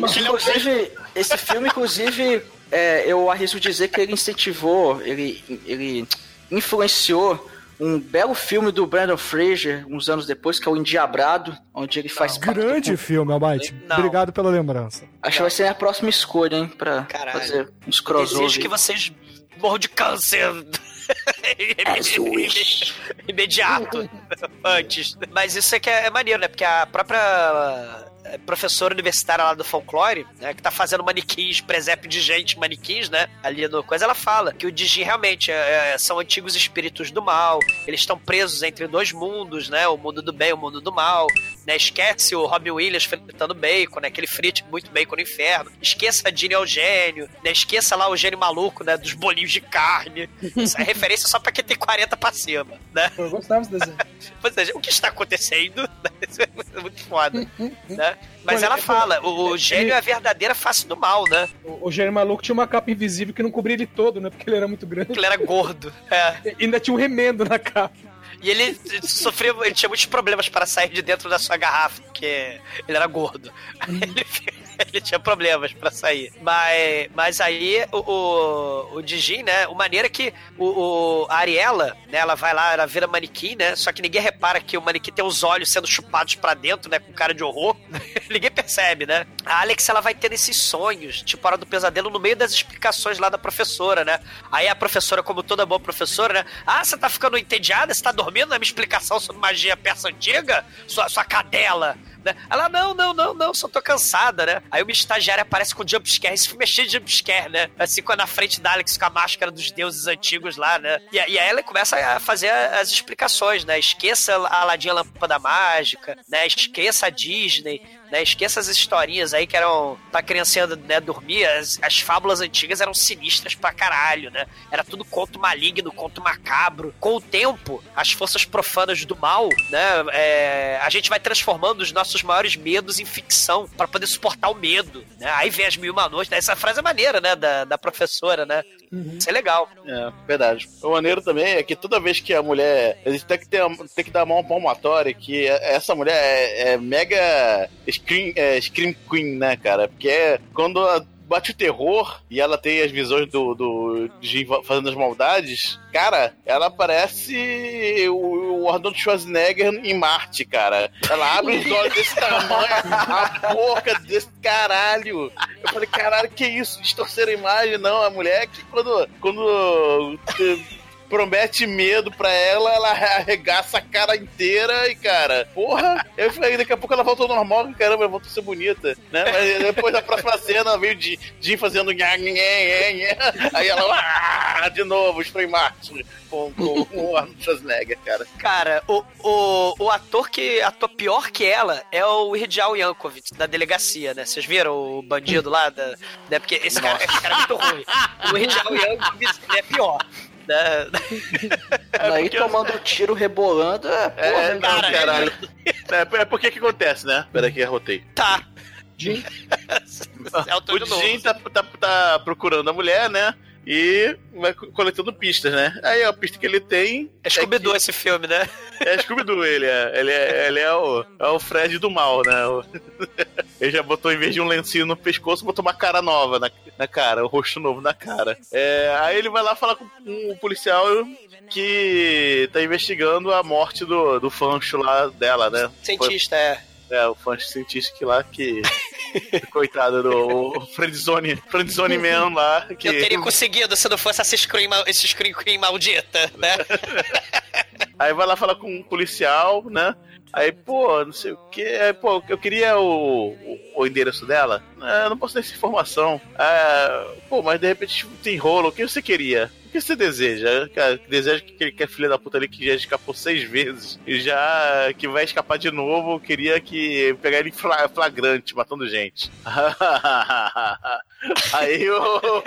Esse, inclusive, esse filme, inclusive, é, eu arrisco dizer que ele incentivou, ele, ele influenciou um belo filme do Brandon Fraser, uns anos depois, que é o Endiabrado, onde ele faz parte Grande do- filme, Almighty. Não. Obrigado pela lembrança. Acho que vai ser a próxima escolha, hein, pra Caralho. fazer uns Desejo crossover. que vocês morram de câncer. Imediato. Antes. Mas isso é que é, é maneiro, né? Porque a própria professora universitária lá do folclore, né, que tá fazendo manequins, presépio de gente, manequins, né, ali no coisa, ela fala que o Dijin realmente é, é, são antigos espíritos do mal, eles estão presos entre dois mundos, né, o mundo do bem e o mundo do mal, né, esquece o Robin Williams fritando bacon, né, aquele frite muito bacon no inferno, esqueça a Dini Eugênio, né, esqueça lá o gênio maluco, né, dos bolinhos de carne, isso é referência só pra quem tem 40 pra cima, né. Eu gostava desse desenho. Ou seja, o que está acontecendo? Isso é muito foda, né? Mas ela é- fala, o, o gênio é a verdadeira face do mal, né? O, o gênio maluco tinha uma capa invisível que não cobria ele todo, né? Porque ele era muito grande. Porque ele era gordo. É. E ainda tinha um remendo na capa. E ele sofreu, ele tinha muitos problemas para sair de dentro da sua garrafa, porque ele era gordo. Ele, ele tinha problemas para sair. Mas, mas aí o, o, o Dijin, né? O maneira é que o, o- a Ariela, né? Ela vai lá, ela vira manequim, né? Só que ninguém repara que o manequim tem os olhos sendo chupados para dentro, né? Com cara de horror. ninguém percebe, né? A Alex, ela vai tendo esses sonhos, tipo hora do pesadelo, no meio das explicações lá da professora, né? Aí a professora, como toda boa professora, né? Ah, você tá ficando entediada? Você tá dormindo na minha explicação sobre magia persa antiga? Sua, sua cadela. Né? Ela, não, não, não, não, só tô cansada, né? Aí uma estagiária aparece com jumpscare, esse filme é cheio de jumpscare, né? Assim, quando na frente da Alex com a máscara dos deuses antigos lá, né? E, e aí ela começa a fazer as explicações, né? Esqueça a Aladdin a Lâmpada Mágica, né? Esqueça a Disney, né? Esqueça as historinhas aí que eram pra criancinha né, dormir. As, as fábulas antigas eram sinistras pra caralho, né? Era tudo conto maligno, conto macabro. Com o tempo, as forças profanas do mal, né? é, a gente vai transformando os nossos maiores medos em ficção, pra poder suportar o medo, né? Aí vem as mil e uma noites, né? essa frase é maneira, né, da, da professora, né? Isso é legal. É, verdade. O maneiro também é que toda vez que a mulher. Eles têm que, ter, tem que dar a mão palmatória, que essa mulher é, é mega scream, é, scream queen, né, cara? Porque é quando a- bate o terror e ela tem as visões do, do fazendo as maldades, cara, ela parece o, o Arnold Schwarzenegger em Marte, cara. Ela abre os olhos desse tamanho, a boca desse caralho. Eu falei, caralho, que isso? Distorceram a imagem? Não, a mulher que quando, quando promete medo pra ela, ela arregaça a cara inteira e, cara, porra, eu falei, daqui a pouco ela voltou normal, caramba, ela voltou a ser bonita, né? Mas depois da próxima cena veio Jim, Jim fazendo nha, nha, nha, nha. aí ela, ah, de novo, spray Marte com, com, com o Arnold Schwarzenegger, cara. Cara, o, o, o ator que atua pior que ela é o Rijal Yankovic, da delegacia, né? Vocês viram o bandido lá? Da, né? Porque esse cara, esse cara é muito ruim. O Rijal Yankovic é pior. Né? Aí tomando tiro, rebolando, é, porra, É, não, cara, caralho. É, é porque que acontece, né? Peraí que arrotei. Tá. Jim, É o. Jim tá, tá, tá procurando a mulher, né? E vai co- coletando pistas, né? Aí a pista que ele tem. É Scooby-Doo esse filme, né? É Scooby-Doo, ele é. Ele é, ele é, o, é o Fred do mal, né? Ele já botou, em vez de um lencinho no pescoço, botou uma cara nova na, na cara, o rosto novo na cara. É, aí ele vai lá falar com um policial que tá investigando a morte do, do fancho lá dela, né? Cientista, é. É, o fancho científico lá que. Coitado do o Friendzone, Friendzone Man lá. Que... Eu teria conseguido se não fosse essa screen, esse screen maldita, né? Aí vai lá falar com um policial, né? Aí, pô, não sei o que. Aí, pô, eu queria o, o, o endereço dela. Ah, não posso ter essa informação. Ah, pô, mas de repente tem rolo. O que você queria? O que você deseja? Deseja que aquele que é filho da puta ali que já escapou seis vezes e já que vai escapar de novo, queria que pegar ele flagrante, matando gente. Aí o,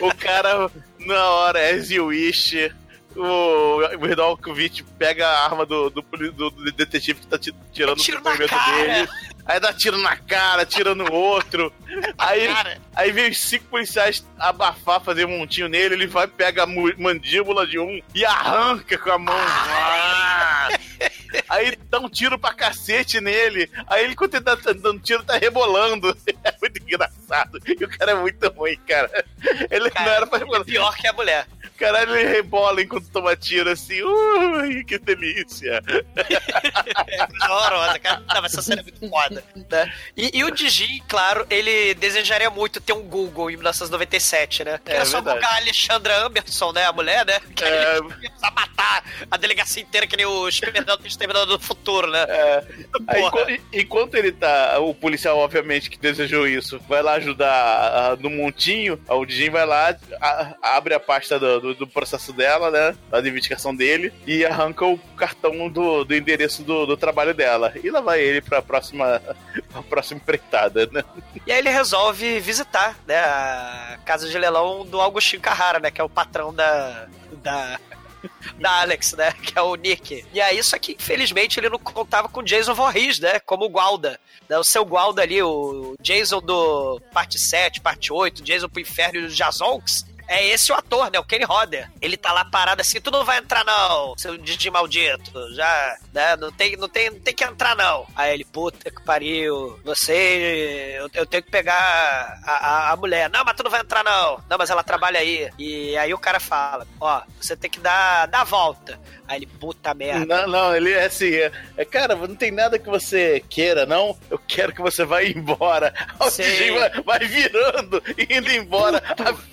o cara, na hora, as you wish, o Murdokovic pega a arma do, do, do- do detetive que tá ti- tirando o cara. dele. Aí dá tiro na cara, tira no outro. Aí, aí vem os cinco policiais abafar, fazer um montinho nele. Ele vai, pega a mandíbula de um e arranca com a mão. Ah! Aí dá um tiro pra cacete nele. Aí ele, quando ele tá dando tiro, tá rebolando. É muito engraçado. E o cara é muito ruim, cara. Ele não era pra rebolar. Pior que a mulher. Caralho, ele rebola enquanto toma tiro assim. Ui, que delícia. É horrorosa, cara. Não, mas essa cena é muito foda. Né? E, e o Digi, claro, ele desejaria muito ter um Google em 1997, né? Que É era só verdade. colocar a Alexandra Amberson, né? A mulher, né? Que É. ele ia matar a delegacia inteira, que nem o Exterminador Exterminador do Futuro, né? É. Aí, enquanto, enquanto ele tá, o policial, obviamente, que desejou isso, vai lá ajudar ah, no montinho, o Jim vai lá, a- abre a pasta do, do- do processo dela, né? Da investigação dele, e arranca o cartão do, do endereço do, do trabalho dela. E lá vai ele pra próxima, pra próxima empreitada, né? E aí ele resolve visitar, né, a casa de leilão do Agostinho Carrara, né, que é o patrão da da da Alex, né, que é o Nick. E aí só que infelizmente ele não contava com Jason Voorhees, né, como o Gualda. Né, o seu Gualda ali, o Jason do parte 7, parte 8, Jason pro inferno e os Jazonks. É esse o ator, né? O Kenny Rodder. Ele tá lá parado assim, tu não vai entrar não, seu Didi maldito. Já, né? Não tem, não tem, não tem que entrar não. Aí ele, puta que pariu, você, eu, eu tenho que pegar a, a, a mulher. Não, mas tu não vai entrar não. Não, mas ela trabalha aí. E aí o cara fala, ó, você tem que dar, dar a volta. Aí ele, puta merda. Não, não, ele é assim, é, é, cara, não tem nada que você queira, não. Eu quero que você vá embora. O. DJ vai, vai virando, indo embora.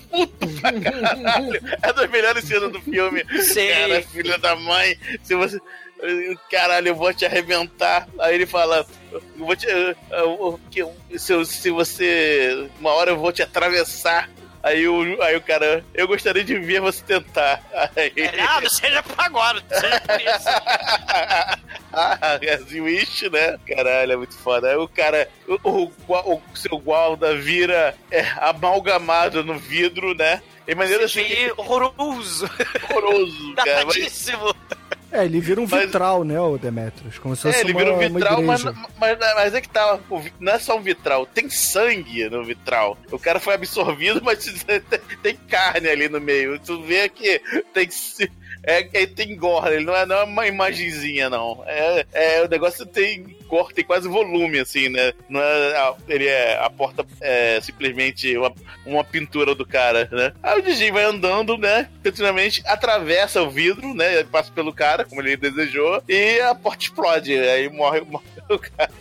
Puto pra caralho. É das melhores cenas do filme. Sim. Cara, filha da mãe, se você. Caralho, eu vou te arrebentar. Aí ele fala. Eu vou te. eu- eu- se, se você. Uma hora eu vou te atravessar. Aí o, aí o cara, eu gostaria de ver você tentar. Aí, Ele, ah, não seja por agora, não seja por isso. Ah, é Wish, né? Caralho, é muito foda. Aí o cara, o, o, o seu guarda vira é, amalgamado no vidro, né? De maneira assim, Sim, horroroso. horroroso, cara. Mas. É, ele vira um Mas- vitral, né, o Demetrius? Como se fosse É, ele vira um vitral, mas, mas, mas é que tá. Não é só um vitral, tem sangue no vitral. O cara foi absorvido, mas tem, tem carne ali no meio. Tu vê que tem. Se- É, é, tem gorra, ele não é, não é uma imagenzinha, não. É, é, o negócio tem cor, tem quase volume, assim, né? Não é, a- ele é a porta é simplesmente uma, uma pintura do cara, né? Aí o Digi vai andando, né? Continuamente atravessa o vidro, né? Passa pelo cara, como ele desejou, e a porta explode. Aí morre, morre o cara.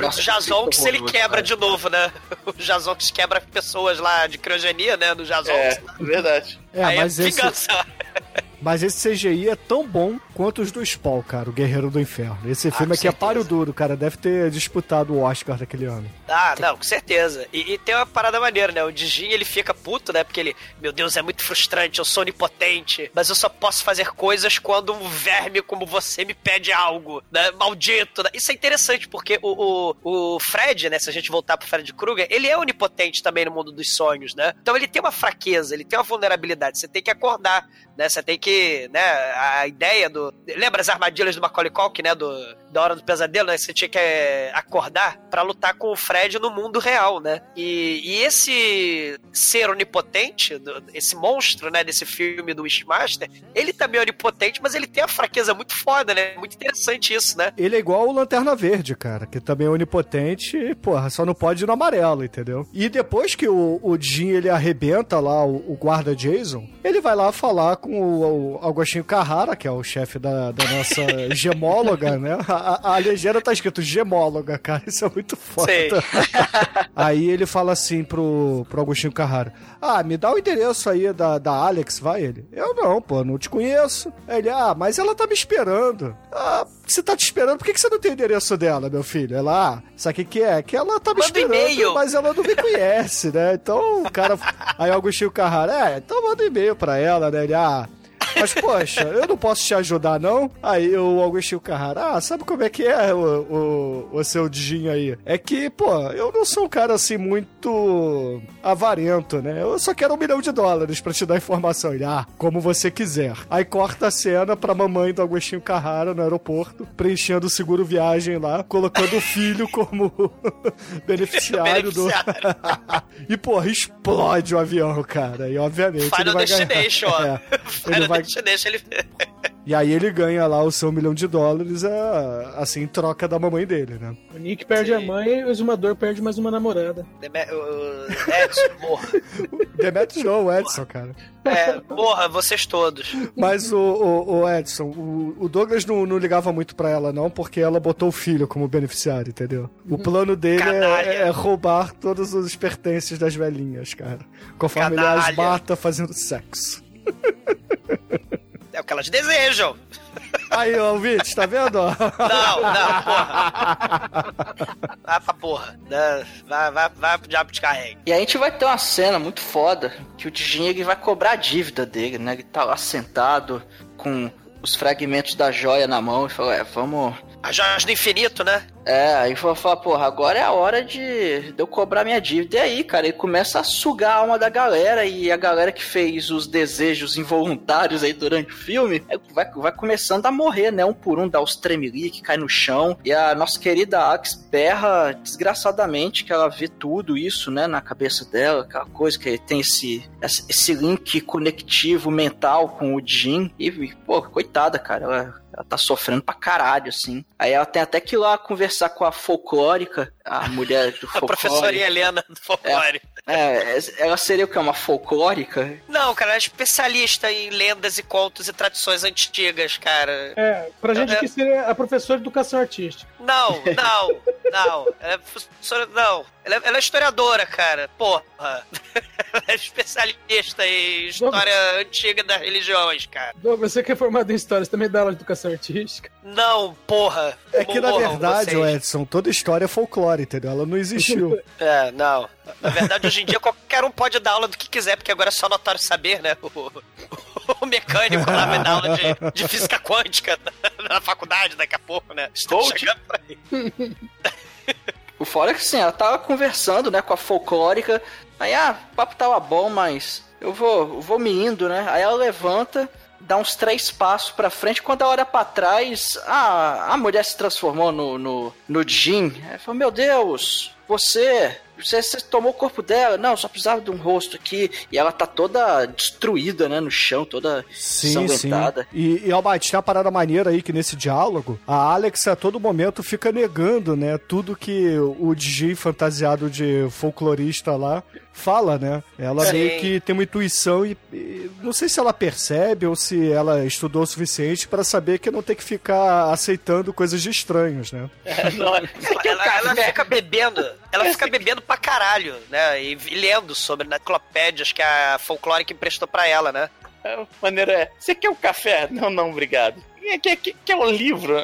Do Jazonx, que ele horror, quebra de novo, né? O Jazonx quebra pessoas lá de criogenia, né? No Jazonx. É, verdade. É, Aí mas esse, vingança. mas esse CGI é tão bom quanto os do Spawn, cara, o Guerreiro do Inferno. Esse filme com aqui é páreo duro, cara. Deve ter disputado o Oscar daquele ano. Ah, não, com certeza. E, e tem uma parada maneira, né? O Dijin, ele fica puto, né? Porque ele, meu Deus, é muito frustrante, eu sou onipotente, mas eu só posso fazer coisas quando um verme como você me pede algo, né? Maldito, né? Isso é interessante, porque o, o, o Fred, né? Se a gente voltar pro Fred Krueger, ele é onipotente também no mundo dos sonhos, né? Então ele tem uma fraqueza, ele tem uma vulnerabilidade, você tem que acordar, né? Você tem que, né? A ideia do... Lembra as armadilhas do Macaulay Culkin, né? Do, da Hora do Pesadelo, né? Você tinha que é, acordar pra lutar com o Fred no mundo real, né? E, e esse ser onipotente, esse monstro, né? Desse filme do Wishmaster, ele também é onipotente, mas ele tem a fraqueza muito foda, né? Muito interessante isso, né? Ele é igual o Lanterna Verde, cara, que também é onipotente e, porra, só não pode ir no amarelo, entendeu? E depois que o, o ele arrebenta lá o, o guarda Jason, ele vai lá falar com o, o Agostinho Carrara, que é o chefe da, da nossa gemóloga, né? A, a, a legenda tá escrito gemóloga, cara, isso é muito foda. Aí ele fala assim pro, pro Agostinho Carrara: Ah, me dá o endereço aí da, da Alex, vai ele. Eu não, pô, não te conheço. Aí ele, ah, mas ela tá me esperando. Ah, você tá te esperando, por que, que você não tem o endereço dela, meu filho? Ela, ah, sabe o que, que é? Que ela tá me Manda esperando, mas ela não me conhece, né? Então o cara. Aí o Agostinho Carrara, é, então manda um e-mail pra ela, né? Ele, ah. Mas, poxa, eu não posso te ajudar, não? Aí o Agostinho Carrara, ah, sabe como é que é o, o, o seu Dijinho aí? É que, pô, eu não sou um cara assim muito avarento, né? Eu só quero um milhão de dólares pra te dar informação. Ele, ah, como você quiser. Aí corta a cena pra mamãe do Agostinho Carrara no aeroporto, preenchendo o seguro viagem lá, colocando o filho como beneficiário do. E, porra, explode o avião, cara. E obviamente. ele Final vai ganhar. Destination, ó. É. Ele Final vai Destination, ele... e aí ele ganha lá o seu milhão de dólares, é, assim, em troca da mamãe dele, né? O Nick perde a mãe e o Exumador perde mais uma namorada. Deme- o- Edson, morra. Demetrius não, o Edson, cara. É, morra, vocês todos. Mas o, o, o Edson, o, o Douglas não, não ligava muito pra ela, não, porque ela botou o filho como beneficiário, entendeu? O plano dele Canalha. é, é roubar todos os pertences das velhinhas, cara. Conforme ele as Canalha. mata fazendo sexo. É o que elas desejam. Aí, ó, ouvinte, tá vendo? Não, não, porra. Vai pra porra. né? Vai, vai, vai pro diabo de carregue. E a gente vai ter uma cena muito foda que o Dijin ele vai cobrar a dívida dele, né? Ele tá lá sentado com os fragmentos da joia na mão e fala, é, vamos. A joias do infinito, né? É, aí vai falar, porra, agora é a hora de, de eu cobrar minha dívida. E aí, cara, ele começa a sugar a alma da galera e a galera que fez os desejos involuntários aí durante o filme é, vai, vai começando a morrer, né? Um por um, dá os tremelique, cai no chão. E a nossa querida Axe berra desgraçadamente que ela vê tudo isso, né, na cabeça dela, aquela coisa que tem esse, esse esse link conectivo mental com o Jin. E, pô, coitada, cara, ela ela tá sofrendo pra caralho, assim. Aí ela tem até que ir lá conversar com a folclórica, a mulher do A folclore. professorinha Helena do folclore. É, ela seria o que? Uma folclórica? Não, cara, ela é especialista em lendas e contos e tradições antigas, cara. É, pra gente É. que seria a professora de educação artística. Não, não, não. Ela é professora. Não. Ela é, ela é historiadora, cara. Porra. Ela é especialista em história antiga das religiões, cara. Douglas, você que é formado em história, você também dá aula de educação artística? Não, porra. É que, na verdade, vocês. Edson, toda história é folclore, entendeu? Ela não existiu. É, não. Na verdade, hoje em dia, qualquer um pode dar aula do que quiser, porque agora é só notório saber, né? O, o mecânico lá vai dar aula de, de física quântica na, na faculdade daqui a pouco, né? Estou chegando por aí. O fora é que assim, ela tava conversando, né, com a folclórica. Aí, ah, o papo tava bom, mas eu vou, eu vou me indo, né? Aí ela levanta, dá uns três passos pra frente. Quando ela olha pra trás, a, a mulher se transformou no, no, no Jim. Ela falou: Meu Deus, você. Você, você tomou o corpo dela? Não, só precisava de um rosto aqui. E ela tá toda destruída, né? No chão, toda Sim, sanguentada. sim. E, e Almighty, tem uma parada maneira aí que nesse diálogo, a Alex a todo momento fica negando, né? Tudo que o DJ fantasiado de folclorista lá fala, né? Ela Sim. meio que tem uma intuição e, e não sei se ela percebe ou se ela estudou o suficiente pra saber que não tem que ficar aceitando coisas de estranhos, né? Não, é- Ela, ela- ela fica bebendo, ela fica bebendo pra caralho, né? E, e lendo sobre enciclopédias que a folclórica emprestou pra ela, né? a maneira é. Você quer um café? Não, não, obrigado. Quer, quer, quer, quer um livro?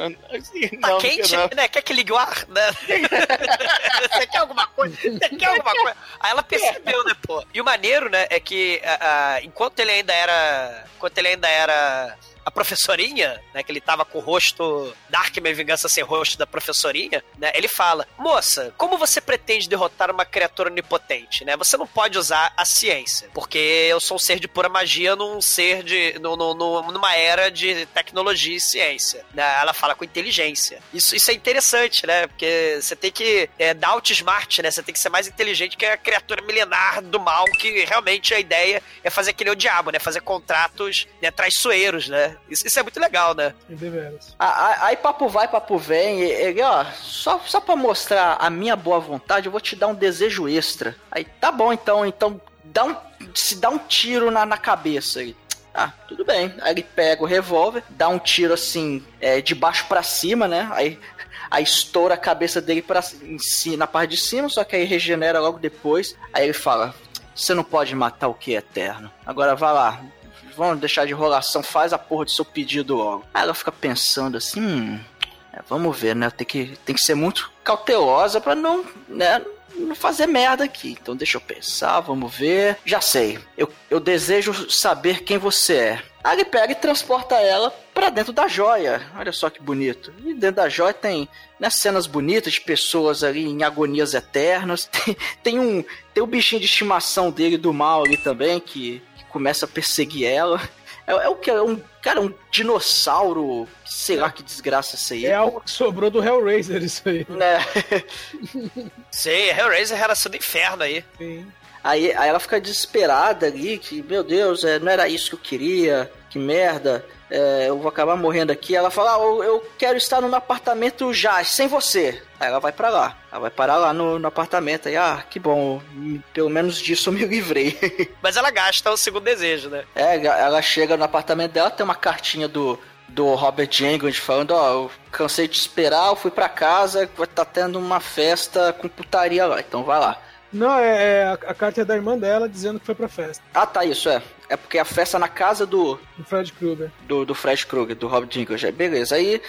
Tá não, quente, não. né? Quer que ligue o ar? Né? Você quer alguma coisa? Você quer alguma coisa? Aí ela percebeu, né, pô? E o maneiro, né, é que a- a- enquanto ele ainda era. Enquanto ele ainda era a professorinha, né, que ele tava com o rosto Darkman Vingança sem rosto da professorinha, né, ele fala, moça, como você pretende derrotar uma criatura onipotente, né? Você não pode usar a ciência, porque eu sou um ser de pura magia num ser de... no- no- numa era de tecnologia e ciência, né? Ela fala com inteligência. Isso, isso é interessante, né? Porque você tem que é, dar outsmart, né? Você tem que ser mais inteligente que a criatura milenar do mal, que realmente a ideia é fazer que nem o diabo, né? Fazer contratos né, traiçoeiros, né? Isso, isso é muito legal, né? A- Aí papo vai, papo vem. e- Ele, ó, só, só pra mostrar a minha boa vontade, eu vou te dar um desejo extra. Aí, tá bom, então, então, dá um, se dá um tiro na, na cabeça aí. Ah, tudo bem. Aí ele pega o revólver, dá um tiro assim, é, de baixo pra cima, né? Aí, aí estoura a cabeça dele pra, em si, na parte de cima, só que aí regenera logo depois. Aí ele fala: Você não pode matar o que é eterno. Agora vai lá, vamos deixar de enrolação, faz a porra do seu pedido logo. Aí ela fica pensando assim, hum, é, vamos ver, né? Tem que, tem que ser muito cautelosa pra não, né? Não fazer merda aqui. Então deixa eu pensar, vamos ver. Já sei. Eu, eu desejo saber quem você é. Aí ele pega e transporta ela pra dentro da joia. Olha só que bonito. E dentro da joia tem né, cenas bonitas de pessoas ali em agonias eternas. Tem, tem um tem o bichinho de estimação dele do mal ali também que, que começa a perseguir ela. É, é o que? É um cara, um dinossauro. Sei lá que desgraça isso aí. É algo que sobrou do Hellraiser, isso aí. Né? Sim, Hellraiser era do inferno aí. Sim. Aí, aí ela fica desesperada ali, que, meu Deus, é, não era isso que eu queria, que merda, é, eu vou acabar morrendo aqui. Ela fala, ah, eu, eu quero estar no meu apartamento já, sem você. Aí ela vai pra lá, ela vai parar lá no, no apartamento, aí, ah, que bom, pelo menos disso eu me livrei. Mas ela gasta o segundo desejo, né? É, ela chega no apartamento dela, tem uma cartinha do, do Robert Jenkins falando, ó, eu cansei de esperar, eu fui pra casa, vai tá tendo uma festa com putaria lá, então vai lá. Não, é, é a, a carta é da irmã dela dizendo que foi pra festa. Ah, tá, isso é. É porque a festa é na casa do, Do Fred Krueger. do, do Fred Krueger, do Rob. Aí, Beleza, aí,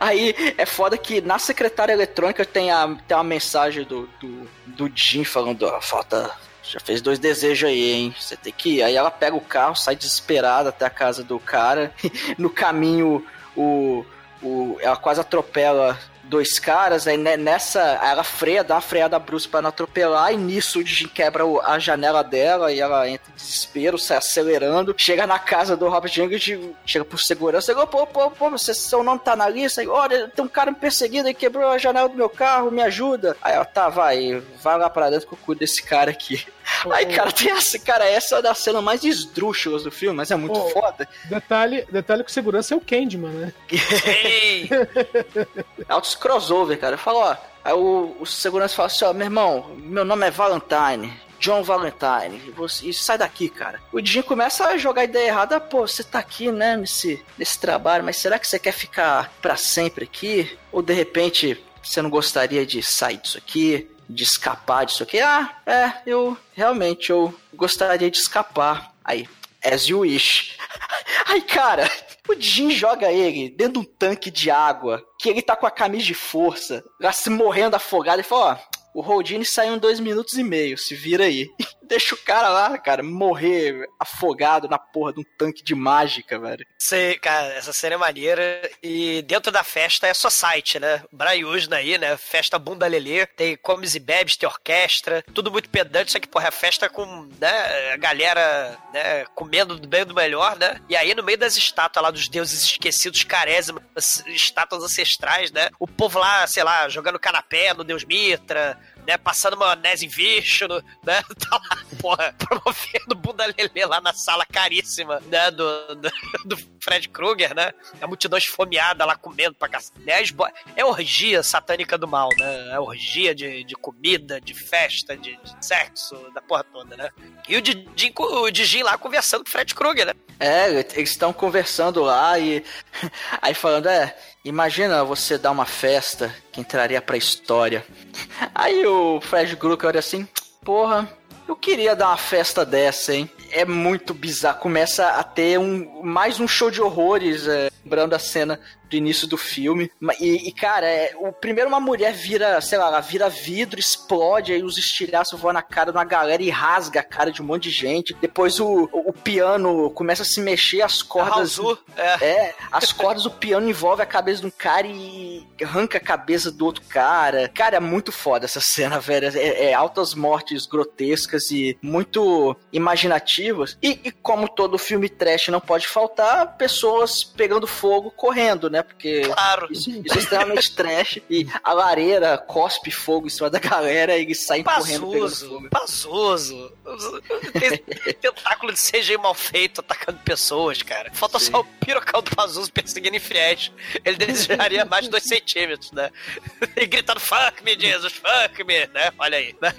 aí é foda que na secretária eletrônica tem, a, tem uma mensagem do, do, do Jim falando, ó, falta... Já fez dois desejos aí, hein? Você tem que ir. Aí ela pega o carro, sai desesperada até a casa do cara. No caminho, o, o, ela quase atropela dois caras, aí ne- nessa ela freia, dá uma freada brusca pra não atropelar, e nisso o Jim quebra a janela dela e ela entra em desespero, sai acelerando, chega na casa do Robert Jenkins, chega por segurança, ele, pô, pô, pô, você, seu nome tá na lista, Aí, olha, tem um cara me perseguindo e quebrou a janela do meu carro, me ajuda. Aí ela, tá, vai, vai lá pra dentro que eu cuido desse cara aqui. Aí, cara, tem essa, cara, essa é da cena mais esdrúxulas do filme, mas é muito Oh. foda. Detalhe, detalhe que o segurança é o Candyman, né? Ei, Altos crossover, cara. Eu falo, ó. Aí o, o segurança fala assim, ó, meu irmão, meu nome é Valentine. John Valentine, e você, sai daqui, cara. O Jim começa a jogar ideia errada, pô, você tá aqui, né, nesse, nesse trabalho, mas será que você quer ficar pra sempre aqui? Ou de repente você não gostaria de sair disso aqui, de escapar disso aqui? Ah, é, eu realmente eu gostaria de escapar. Aí, as you wish. Aí, cara, o Jim joga ele dentro de um tanque de água, que ele tá com a camisa de força, lá se morrendo afogado, e fala, ó, o Houdini saiu em dois minutos e meio, se vira aí. deixa o cara lá, cara, morrer afogado na porra de um tanque de mágica, velho. Sei, cara, essa cena é maneira. E dentro da festa é society, né? Braiusna aí, né? Festa bunda lelê. Tem comes e bebes, tem orquestra. Tudo muito pedante, só que, porra, é festa com, né? A galera, né? Comendo do bem do melhor, né? E aí, no meio das estátuas lá dos deuses esquecidos, carésimas, estátuas ancestrais, né? O povo lá, sei lá, jogando canapé no Deus Mitra, né? Passando maionese em Vishnu, né? Tá lá, porra, promovendo bunda lelê lá na sala caríssima, né? Do, do, do Fred Krueger, né? A multidão esfomeada lá comendo pra cacete. Né? É orgia satânica do mal, né? É orgia de, de comida, de festa, de, de sexo, da porra toda, né? E o Didin, o Didin lá conversando com o Fred Krueger, né? É, eles estão conversando lá e. Aí falando, é, imagina você dar uma festa que entraria pra história. Aí o Fred Krueger olha assim, porra, eu queria dar uma festa dessa, hein? É muito bizarro. Começa a ter um mais um show de horrores, é, lembrando a cena do início do filme. E, e, cara, é, o primeiro uma mulher vira, sei lá, ela vira vidro, explode, aí os estilhaços voam na cara de uma galera e rasga a cara de um monte de gente. Depois o, o, o piano começa a se mexer, as cordas. Raul, é. É, as cordas do piano envolve a cabeça de um cara e arranca a cabeça do outro cara. Cara, é muito foda essa cena, velho. É, é altas mortes grotescas e muito imaginativas. E, e como todo filme trash não pode faltar, pessoas pegando fogo correndo, né? Porque Claro. isso, isso é extremamente trash. E a lareira cospe fogo em cima da galera e eles saem correndo pegando fogo. Tem tentáculo de CGI mal feito atacando pessoas, cara. Falta só o pirocão do Pazuso perseguindo infiéis. Ele desejaria mais de dois centímetros, né? E gritando, fuck me, Jesus, fuck me, né? Olha aí, né?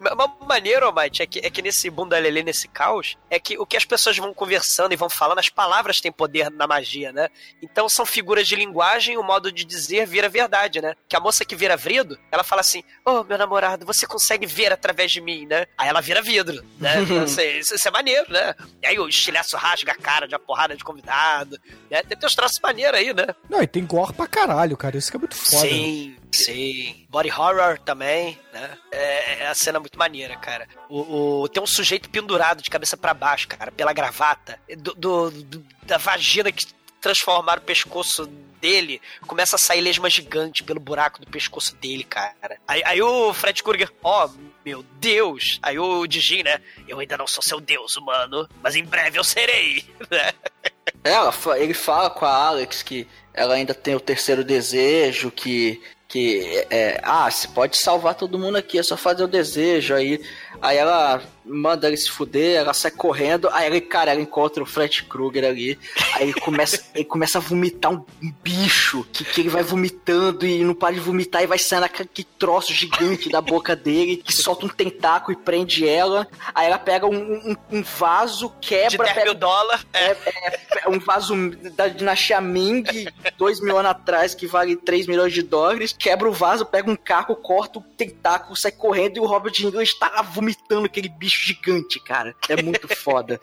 Mas maneiro, Almighty, é que, é que nesse bunda lelê, nesse caos, é que o que as pessoas vão conversando e vão falando, as palavras têm poder na magia, né? Então são figuras de linguagem, o modo de dizer vira verdade, né? Que a moça que vira vidro, ela fala assim: Ô, meu namorado, você consegue ver através de mim, né? Aí ela vira vidro, né? Então, isso, isso- isso é maneiro, né? E aí o estilhaço rasga a cara de uma porrada de convidado, né? Tem, uns traços maneiros aí, né? Não, e tem gore pra caralho, cara. Isso que é muito foda. Sim, sim. Body horror também, né? É, é a cena muito maneira, cara. O, o- tem um sujeito pendurado de cabeça pra baixo, cara, pela gravata, do, do- do- da vagina que transformaram o pescoço dele, começa a sair lesma gigante pelo buraco do pescoço dele, cara. Aí, aí o Fred Krueger, ó, meu Deus. Aí o Digin, né? Eu ainda não sou seu deus humano, mas em breve eu serei, né? Ela, fa- ele fala com a Alex que ela ainda tem o terceiro desejo, que. Que é, ah, você pode salvar todo mundo aqui, é só fazer o desejo. Aí, aí ela manda ele se fuder, ela sai correndo, aí ele, cara, ela encontra o Fred Krueger ali. Aí ele começa, ele começa a vomitar um bicho que, que ele vai vomitando e não para de vomitar e vai saindo aquele troço gigante da boca dele, que solta um tentáculo e prende ela. Aí ela pega um, um, um vaso, De quebra, 10 pega mil dólares. É, é um vaso da dinastia Ming, dois mil anos atrás, que vale 3 milhões de dólares. Quebra o vaso, pega um carro, corta o tentáculo, sai correndo e o Robert English tá lá vomitando aquele bicho gigante, cara. É muito foda.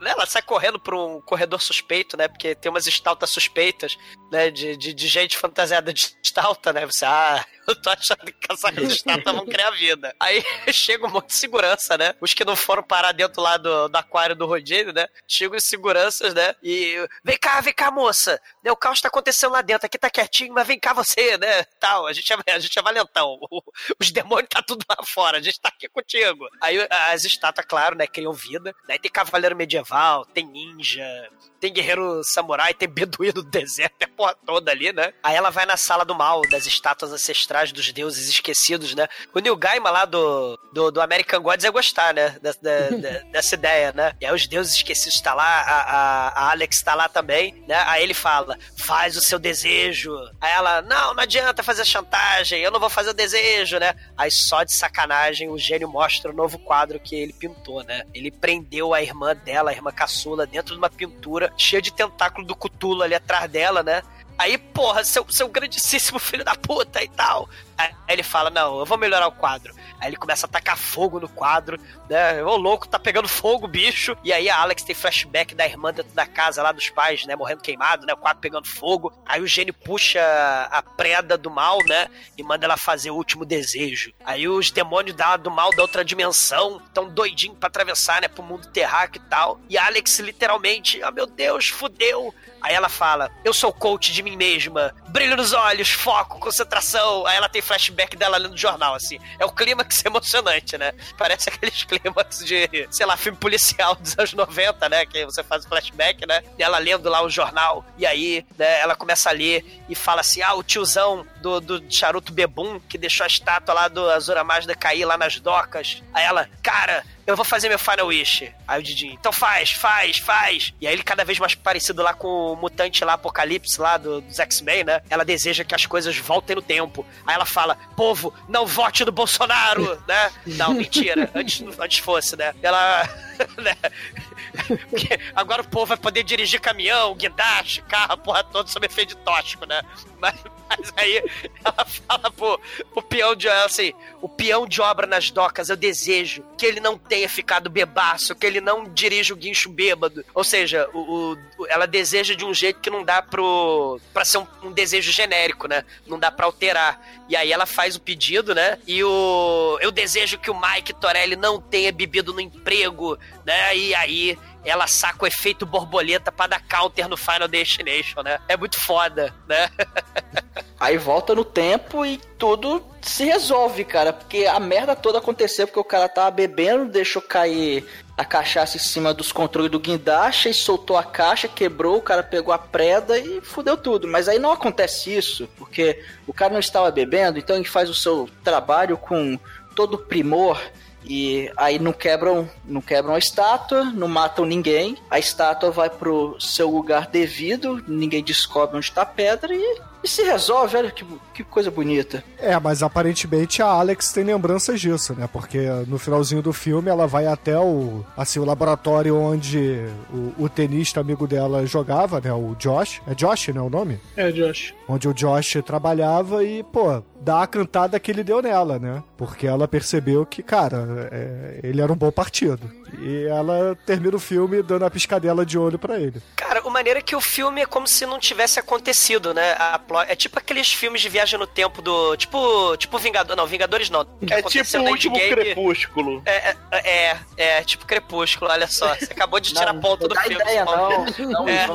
né, ela sai correndo pra um corredor suspeito, né? Porque tem umas estaltas suspeitas, né? De, de, de gente fantasiada de estalta, né? Você, ah, eu tô achando que essa estalta vão criar vida. Aí chega um monte de segurança, né? Os que não foram parar dentro lá do, do aquário do Rodinho, né? Chegam os seguranças, né? E vem cá, vem cá, moça. Né, o caos tá acontecendo lá dentro, aqui tá quietinho, mas vem cá você, né? Tal, a gente é, a gente é valentão. Os demônios tá tudo lá fora, a gente tá aqui contigo. Aí as estátuas, claro, né? Criam vida. Daí tem cavaleiro medieval, tem ninja, tem guerreiro samurai, tem beduíno do deserto, a porra toda ali, né? Aí ela vai na sala do mal, das estátuas ancestrais dos deuses esquecidos, né? O Neil Gaiman lá do, do, do American Gods ia gostar, né? Da- da- da- dessa ideia, né? E aí os deuses esquecidos tá lá, a, a, a Alex tá lá também, né? Aí ele fala, faz o seu desejo. Aí ela, não, não adianta fazer chantagem, eu não vou fazer o desejo, né? Aí só de sacanagem o gênio mostra o novo quadro que ele pintou, né? Ele prendeu a irmã dela, a irmã caçula, dentro de uma pintura cheia de tentáculo do Cutulo ali atrás dela, né? Aí, porra, seu, seu grandíssimo filho da puta e tal. Aí ele fala, não, eu vou melhorar o quadro. Aí ele começa a tacar fogo no quadro, né? O louco tá pegando fogo, bicho. E aí a Alex tem flashback da irmã dentro da casa lá dos pais, né? Morrendo queimado, né? O quadro pegando fogo. Aí o gênio puxa a preda do mal, né? E manda ela fazer o último desejo. Aí os demônios da, do mal da outra dimensão estão doidinhos pra atravessar, né? Pro mundo terráqueo e tal. E a Alex literalmente, ah oh, meu Deus, fudeu. Aí ela fala: Eu sou coach de mim mesma. Brilho nos olhos, foco, concentração. Aí ela tem flashback dela lendo o jornal, assim. É o clímax emocionante, né? Parece aqueles clímax de, sei lá, filme policial dos anos 90, né? Que você faz flashback, né? E ela lendo lá o jornal. E aí, né, ela começa a ler e fala assim: Ah, o tiozão do, do charuto bebum que deixou a estátua lá do Azura Mazda cair lá nas docas. Aí ela, cara, eu vou fazer meu Final Wish. Aí o Didinho, então faz, faz, faz. E aí ele cada vez mais parecido lá com o mutante lá, Apocalipse lá do, dos X-Men, né? Ela deseja que as coisas voltem no tempo. Aí ela fala, povo, não vote no Bolsonaro, né? Não, mentira. Antes, antes fosse, né? Ela... né? agora o povo vai poder dirigir caminhão, guindaste, carro, porra toda sob efeito tóxico, né? Mas, mas, aí ela fala pro, pro peão de assim, o peão de obra nas docas, eu desejo que ele não tenha ficado bebaço, que ele não dirija o guincho bêbado. Ou seja, o, o ela deseja de um jeito que não dá pro para ser um, um, desejo genérico, né? Não dá para alterar. E aí ela faz o pedido, né? E o eu desejo que o Mike Torelli não tenha bebido no emprego, né? E aí ela saca o efeito borboleta para dar counter no Final Destination, né? É muito foda, né? Aí volta no tempo e tudo se resolve, cara. Porque a merda toda aconteceu porque o cara tava bebendo, deixou cair a cachaça em cima dos controles do guindaste e soltou a caixa, quebrou, o cara pegou a preda e fudeu tudo. Mas aí não acontece isso, porque o cara não estava bebendo, então ele faz o seu trabalho com todo primor e aí não quebram, não quebram a estátua, não matam ninguém. A estátua vai pro seu lugar devido, ninguém descobre onde está a pedra e e se resolve, olha que, que coisa bonita. É, mas aparentemente a Alex tem lembranças disso, né? Porque no finalzinho do filme ela vai até o, assim, o laboratório onde o, o tenista amigo dela jogava, né? O Josh. É Josh, né? O nome? É, Josh. Onde o Josh trabalhava e, pô, dá a cantada que ele deu nela, né? Porque ela percebeu que, cara, é, ele era um bom partido. E ela termina o filme dando a piscadela de olho para ele. Cara, o maneiro é que o filme é como se não tivesse acontecido, né? A é tipo aqueles filmes de viagem no tempo do. Tipo. Tipo Vingador. Não, Vingadores não. é tipo o último Endgame. Crepúsculo. É, é, é, é, tipo Crepúsculo, olha só. Você acabou de tirar não, ponto do filme. Ideia, não. não, é.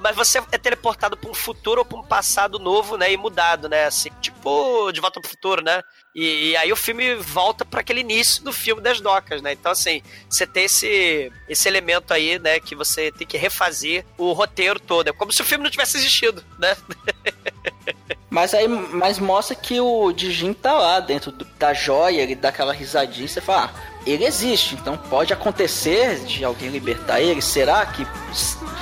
Mas você é teleportado pra um futuro ou pra um passado novo, né? E mudado, né? Assim, tipo De Volta pro Futuro, né? E, e, aí o filme volta para aquele início do filme das docas, né? Então, assim, você tem esse, esse elemento aí, né? Que você tem que refazer o roteiro todo. É como se o filme não tivesse existido, né? Mas aí mas mostra que o Dijin tá lá dentro do, da joia, ele dá aquela risadinha, você fala, ah, ele existe, então pode acontecer de alguém libertar ele. Será que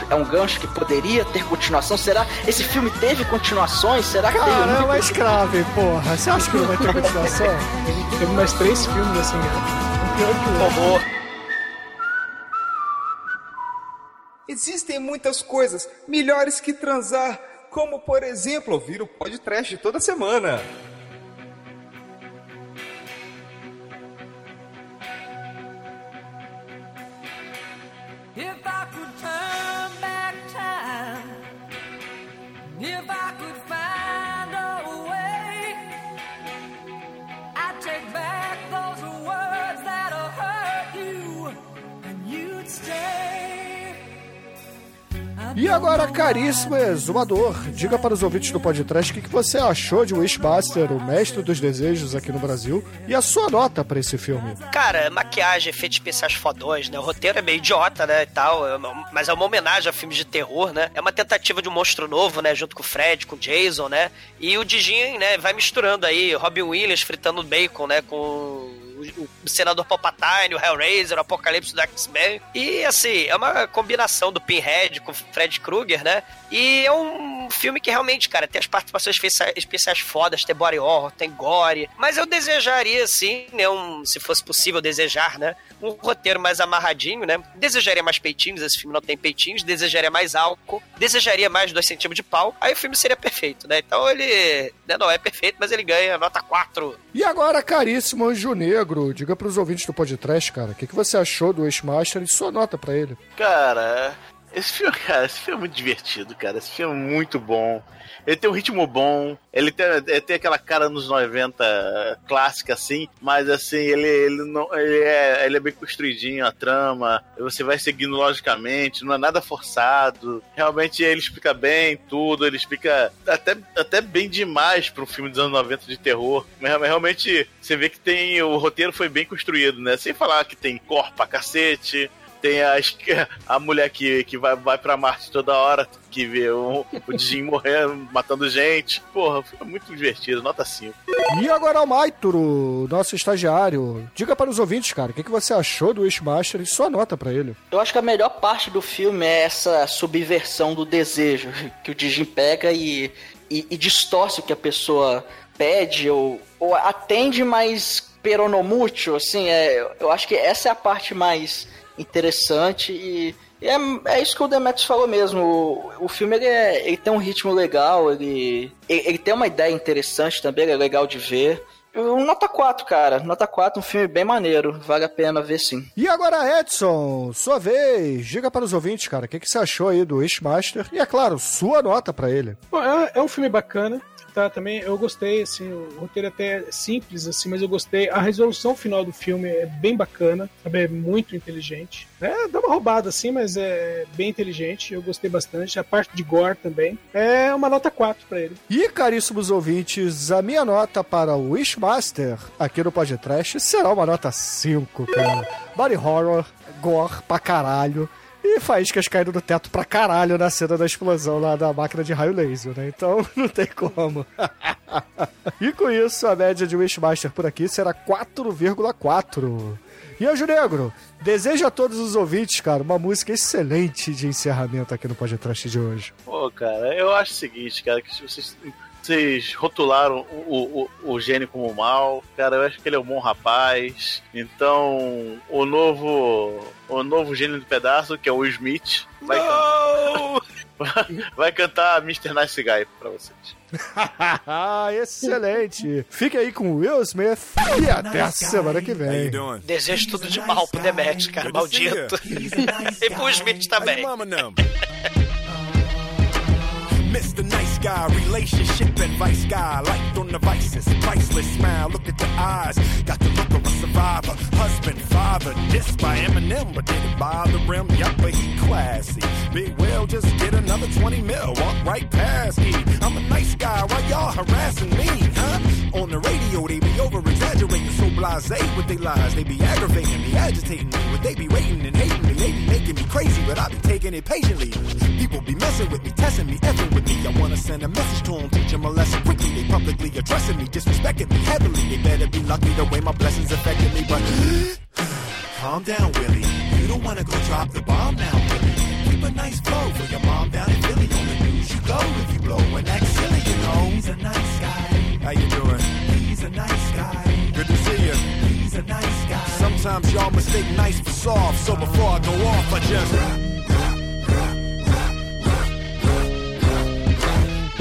é um gancho que poderia ter continuação? Será esse filme teve continuações? Será que Caramba, teve uma escrave, porra. Você acha que não vai ter continuação? teve mais três filmes assim, né? Um pior que o outro. Existem muitas coisas melhores que transar como por exemplo ouvir o podcast toda semana. If I could find a way, I'd take back those words that hurt you, and you'd stay. E agora, caríssimo exumador, diga para os ouvintes do podcast o que, você achou de Wishmaster, o mestre dos desejos aqui no Brasil, e a sua nota para esse filme. Cara, maquiagem, efeitos especiais fodões, né? O roteiro é meio idiota, né, e tal, é mas é uma homenagem a filmes de terror, né? É uma tentativa de um monstro novo, né, junto com o Fred, com o Jason, né? E o Dijin, né, vai misturando aí Robin Williams fritando bacon, né, com o senador Palpatine, o Hellraiser, o Apocalipse do X-Men. E assim, é uma combinação do Pinhead com o Fred Krueger, né? E é um filme que realmente, cara, tem as participações especiais fodas, tem body horror, tem gore. Mas eu desejaria, assim, né, um, se fosse possível desejar, né, um roteiro mais amarradinho, né? Desejaria mais peitinhos, esse filme não tem peitinhos, desejaria mais álcool, desejaria mais dois centímetros de pau, aí o filme seria perfeito, né? Então ele né, não é perfeito, mas ele ganha nota 4. E agora, caríssimo Anjo Negro, diga pros ouvintes do podcast, cara, o que, que você achou do Wishmaster e sua nota para ele? Cara, esse filme, cara, esse filme é muito divertido, cara. Esse filme é muito bom. Ele tem um ritmo bom, ele tem, ele tem aquela cara nos 90 clássica, assim, mas assim, ele, ele, não, ele, é, ele é bem construidinho, a trama, você vai seguindo logicamente, não é nada forçado. Realmente ele explica bem tudo, ele explica até, até bem demais para um filme dos anos 90 de terror. Mas realmente você vê que tem. O roteiro foi bem construído, né? Sem falar que tem corpo pra cacete, tem a, a mulher que, que vai, vai pra Marte toda hora, que vê o, o Jim morrendo, matando gente. Porra, foi muito divertido, nota 5. E agora o Maituro, nosso estagiário. Diga para os ouvintes, cara, o que, que você achou do Wishmaster e sua nota para ele? Eu acho que a melhor parte do filme é essa subversão do desejo, que o Jim pega e, e, e distorce o que a pessoa pede ou, ou atende, mas peronomútil, assim, é, eu acho que essa é a parte mais interessante e é, é isso que o Demetrius falou mesmo. O, o filme ele, é, ele tem um ritmo legal, ele, ele, ele, tem uma ideia interessante também, ele é legal de ver. Um nota 4, cara. Nota 4, um filme bem maneiro. Vale a pena ver sim. E agora, Edson, sua vez. Diga para os ouvintes, cara, o que, que você achou aí do Wishmaster? E, é claro, sua nota para ele. Bom, é, é um filme bacana também, eu gostei, assim, o roteiro é até simples, assim, mas eu gostei. A resolução final do filme é bem bacana, sabe? É muito inteligente. É, dá uma roubada, assim, mas é bem inteligente. Eu gostei bastante. A parte de gore também. É uma nota 4 para ele. E, caríssimos ouvintes, a minha nota para o Wishmaster aqui no Podcast será uma nota 5, cara. Body horror, gore pra caralho e faíscas caindo do teto pra caralho na cena da explosão lá da máquina de raio laser, né? Então não tem como. e com isso, a média de Wishmaster por aqui será 4,4. E Anjo Negro, desejo a todos os ouvintes, cara, uma música excelente de encerramento aqui no podcast de hoje. Pô, cara, eu acho o seguinte, cara, que vocês vocês rotularam o, o, o gênio como mal. Cara, eu acho que ele é um bom rapaz. Então, o novo. O novo gênio do pedaço, que é o Smith, vai, can... vai cantar Mr. Nice Guy pra vocês. Excelente! Fique aí com Will Smith e até a semana que vem. Desejo tudo de mal pro Demet, cara, maldito. e pro Smith também. Mr. Nice Guy, relationship advice guy. Light on the vices, priceless smile. Look at the eyes, got the look of a survivor. Husband, father, dissed by Eminem, but didn't bother him. Yup, but he classy. Big Will just get another 20 mil. Walk right past me. I'm a nice guy, why y'all harassing me, huh? Blase with they lies. They be aggravating me, agitating me. Would they be waiting and hating me? They be making me crazy, but I be taking it patiently. People be messing with me, testing me, effing with me. I wanna send a message to them, teach them a lesson quickly. They publicly addressing me, disrespecting me heavily. They better be lucky the way my blessings affected me, but calm down, Willie. You don't wanna go drop the bomb now, Willie. Keep a nice flow for your mom down in Philly. On the news you go if you blow and act silly, you oh, know. He's a nice guy. How you doing? He's a nice guy. Nice. Sometimes y'all mistake nice for soft, so before I go off, I just.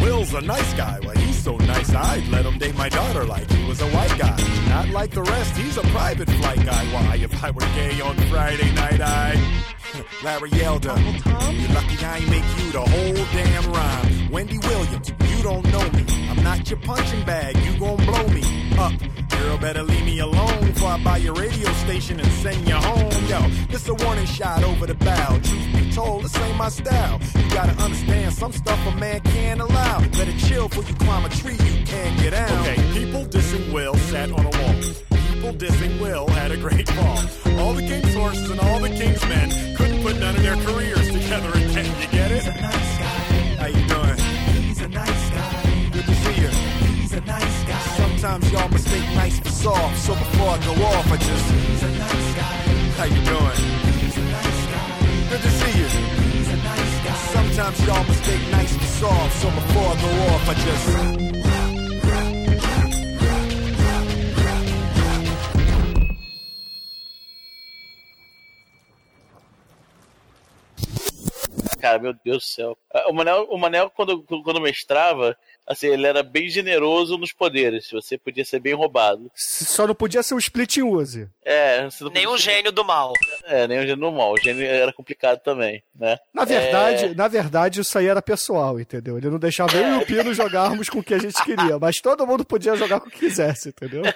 Will's a nice guy. Well, he's so nice I'd let him date my daughter like he was a white guy. Not like the rest, he's a private flight guy. Why, if I were gay on Friday night, I. Larry Elder. You're lucky I ain't make you the whole damn rhyme. Wendy Williams, you don't know me. I'm not your punching bag, you gon' blow me up. Girl, better leave me alone before I buy your radio station and send you home. Yo, this a warning shot over the bow. Truth be told, this ain't my style. You gotta understand, some stuff a man can't allow. Better chill before you climb a tree you can't get out. Okay, people dissing Will sat on a wall. People dissing Will had a great fall. All the king's horses and all the king's men couldn't put none of their careers together again. You get it? He's a nice guy. How you doing? He's a nice guy. Good to see you. He's a nice guy. Sometimes y'all mistake nice for soft, so before I go off, I just. He's a nice guy. How you doing? Good to see you. He's a nice guy. Sometimes y'all mistake nice for soft, so before I go off, I just. Cara, meu Deus do céu. Ah, O Manel, o Manel quando, quando mestrava, assim, ele era bem generoso nos poderes. Você podia ser bem roubado. Só não podia ser um split use. É, você não Nenhum podia- gênio do mal. É, nem o gênio normal. O gênio era complicado também, né? Na verdade, É, na verdade, isso aí era pessoal, entendeu? Ele não deixava eu e o Pino jogarmos com o que a gente queria, mas todo mundo podia jogar com o que quisesse, entendeu?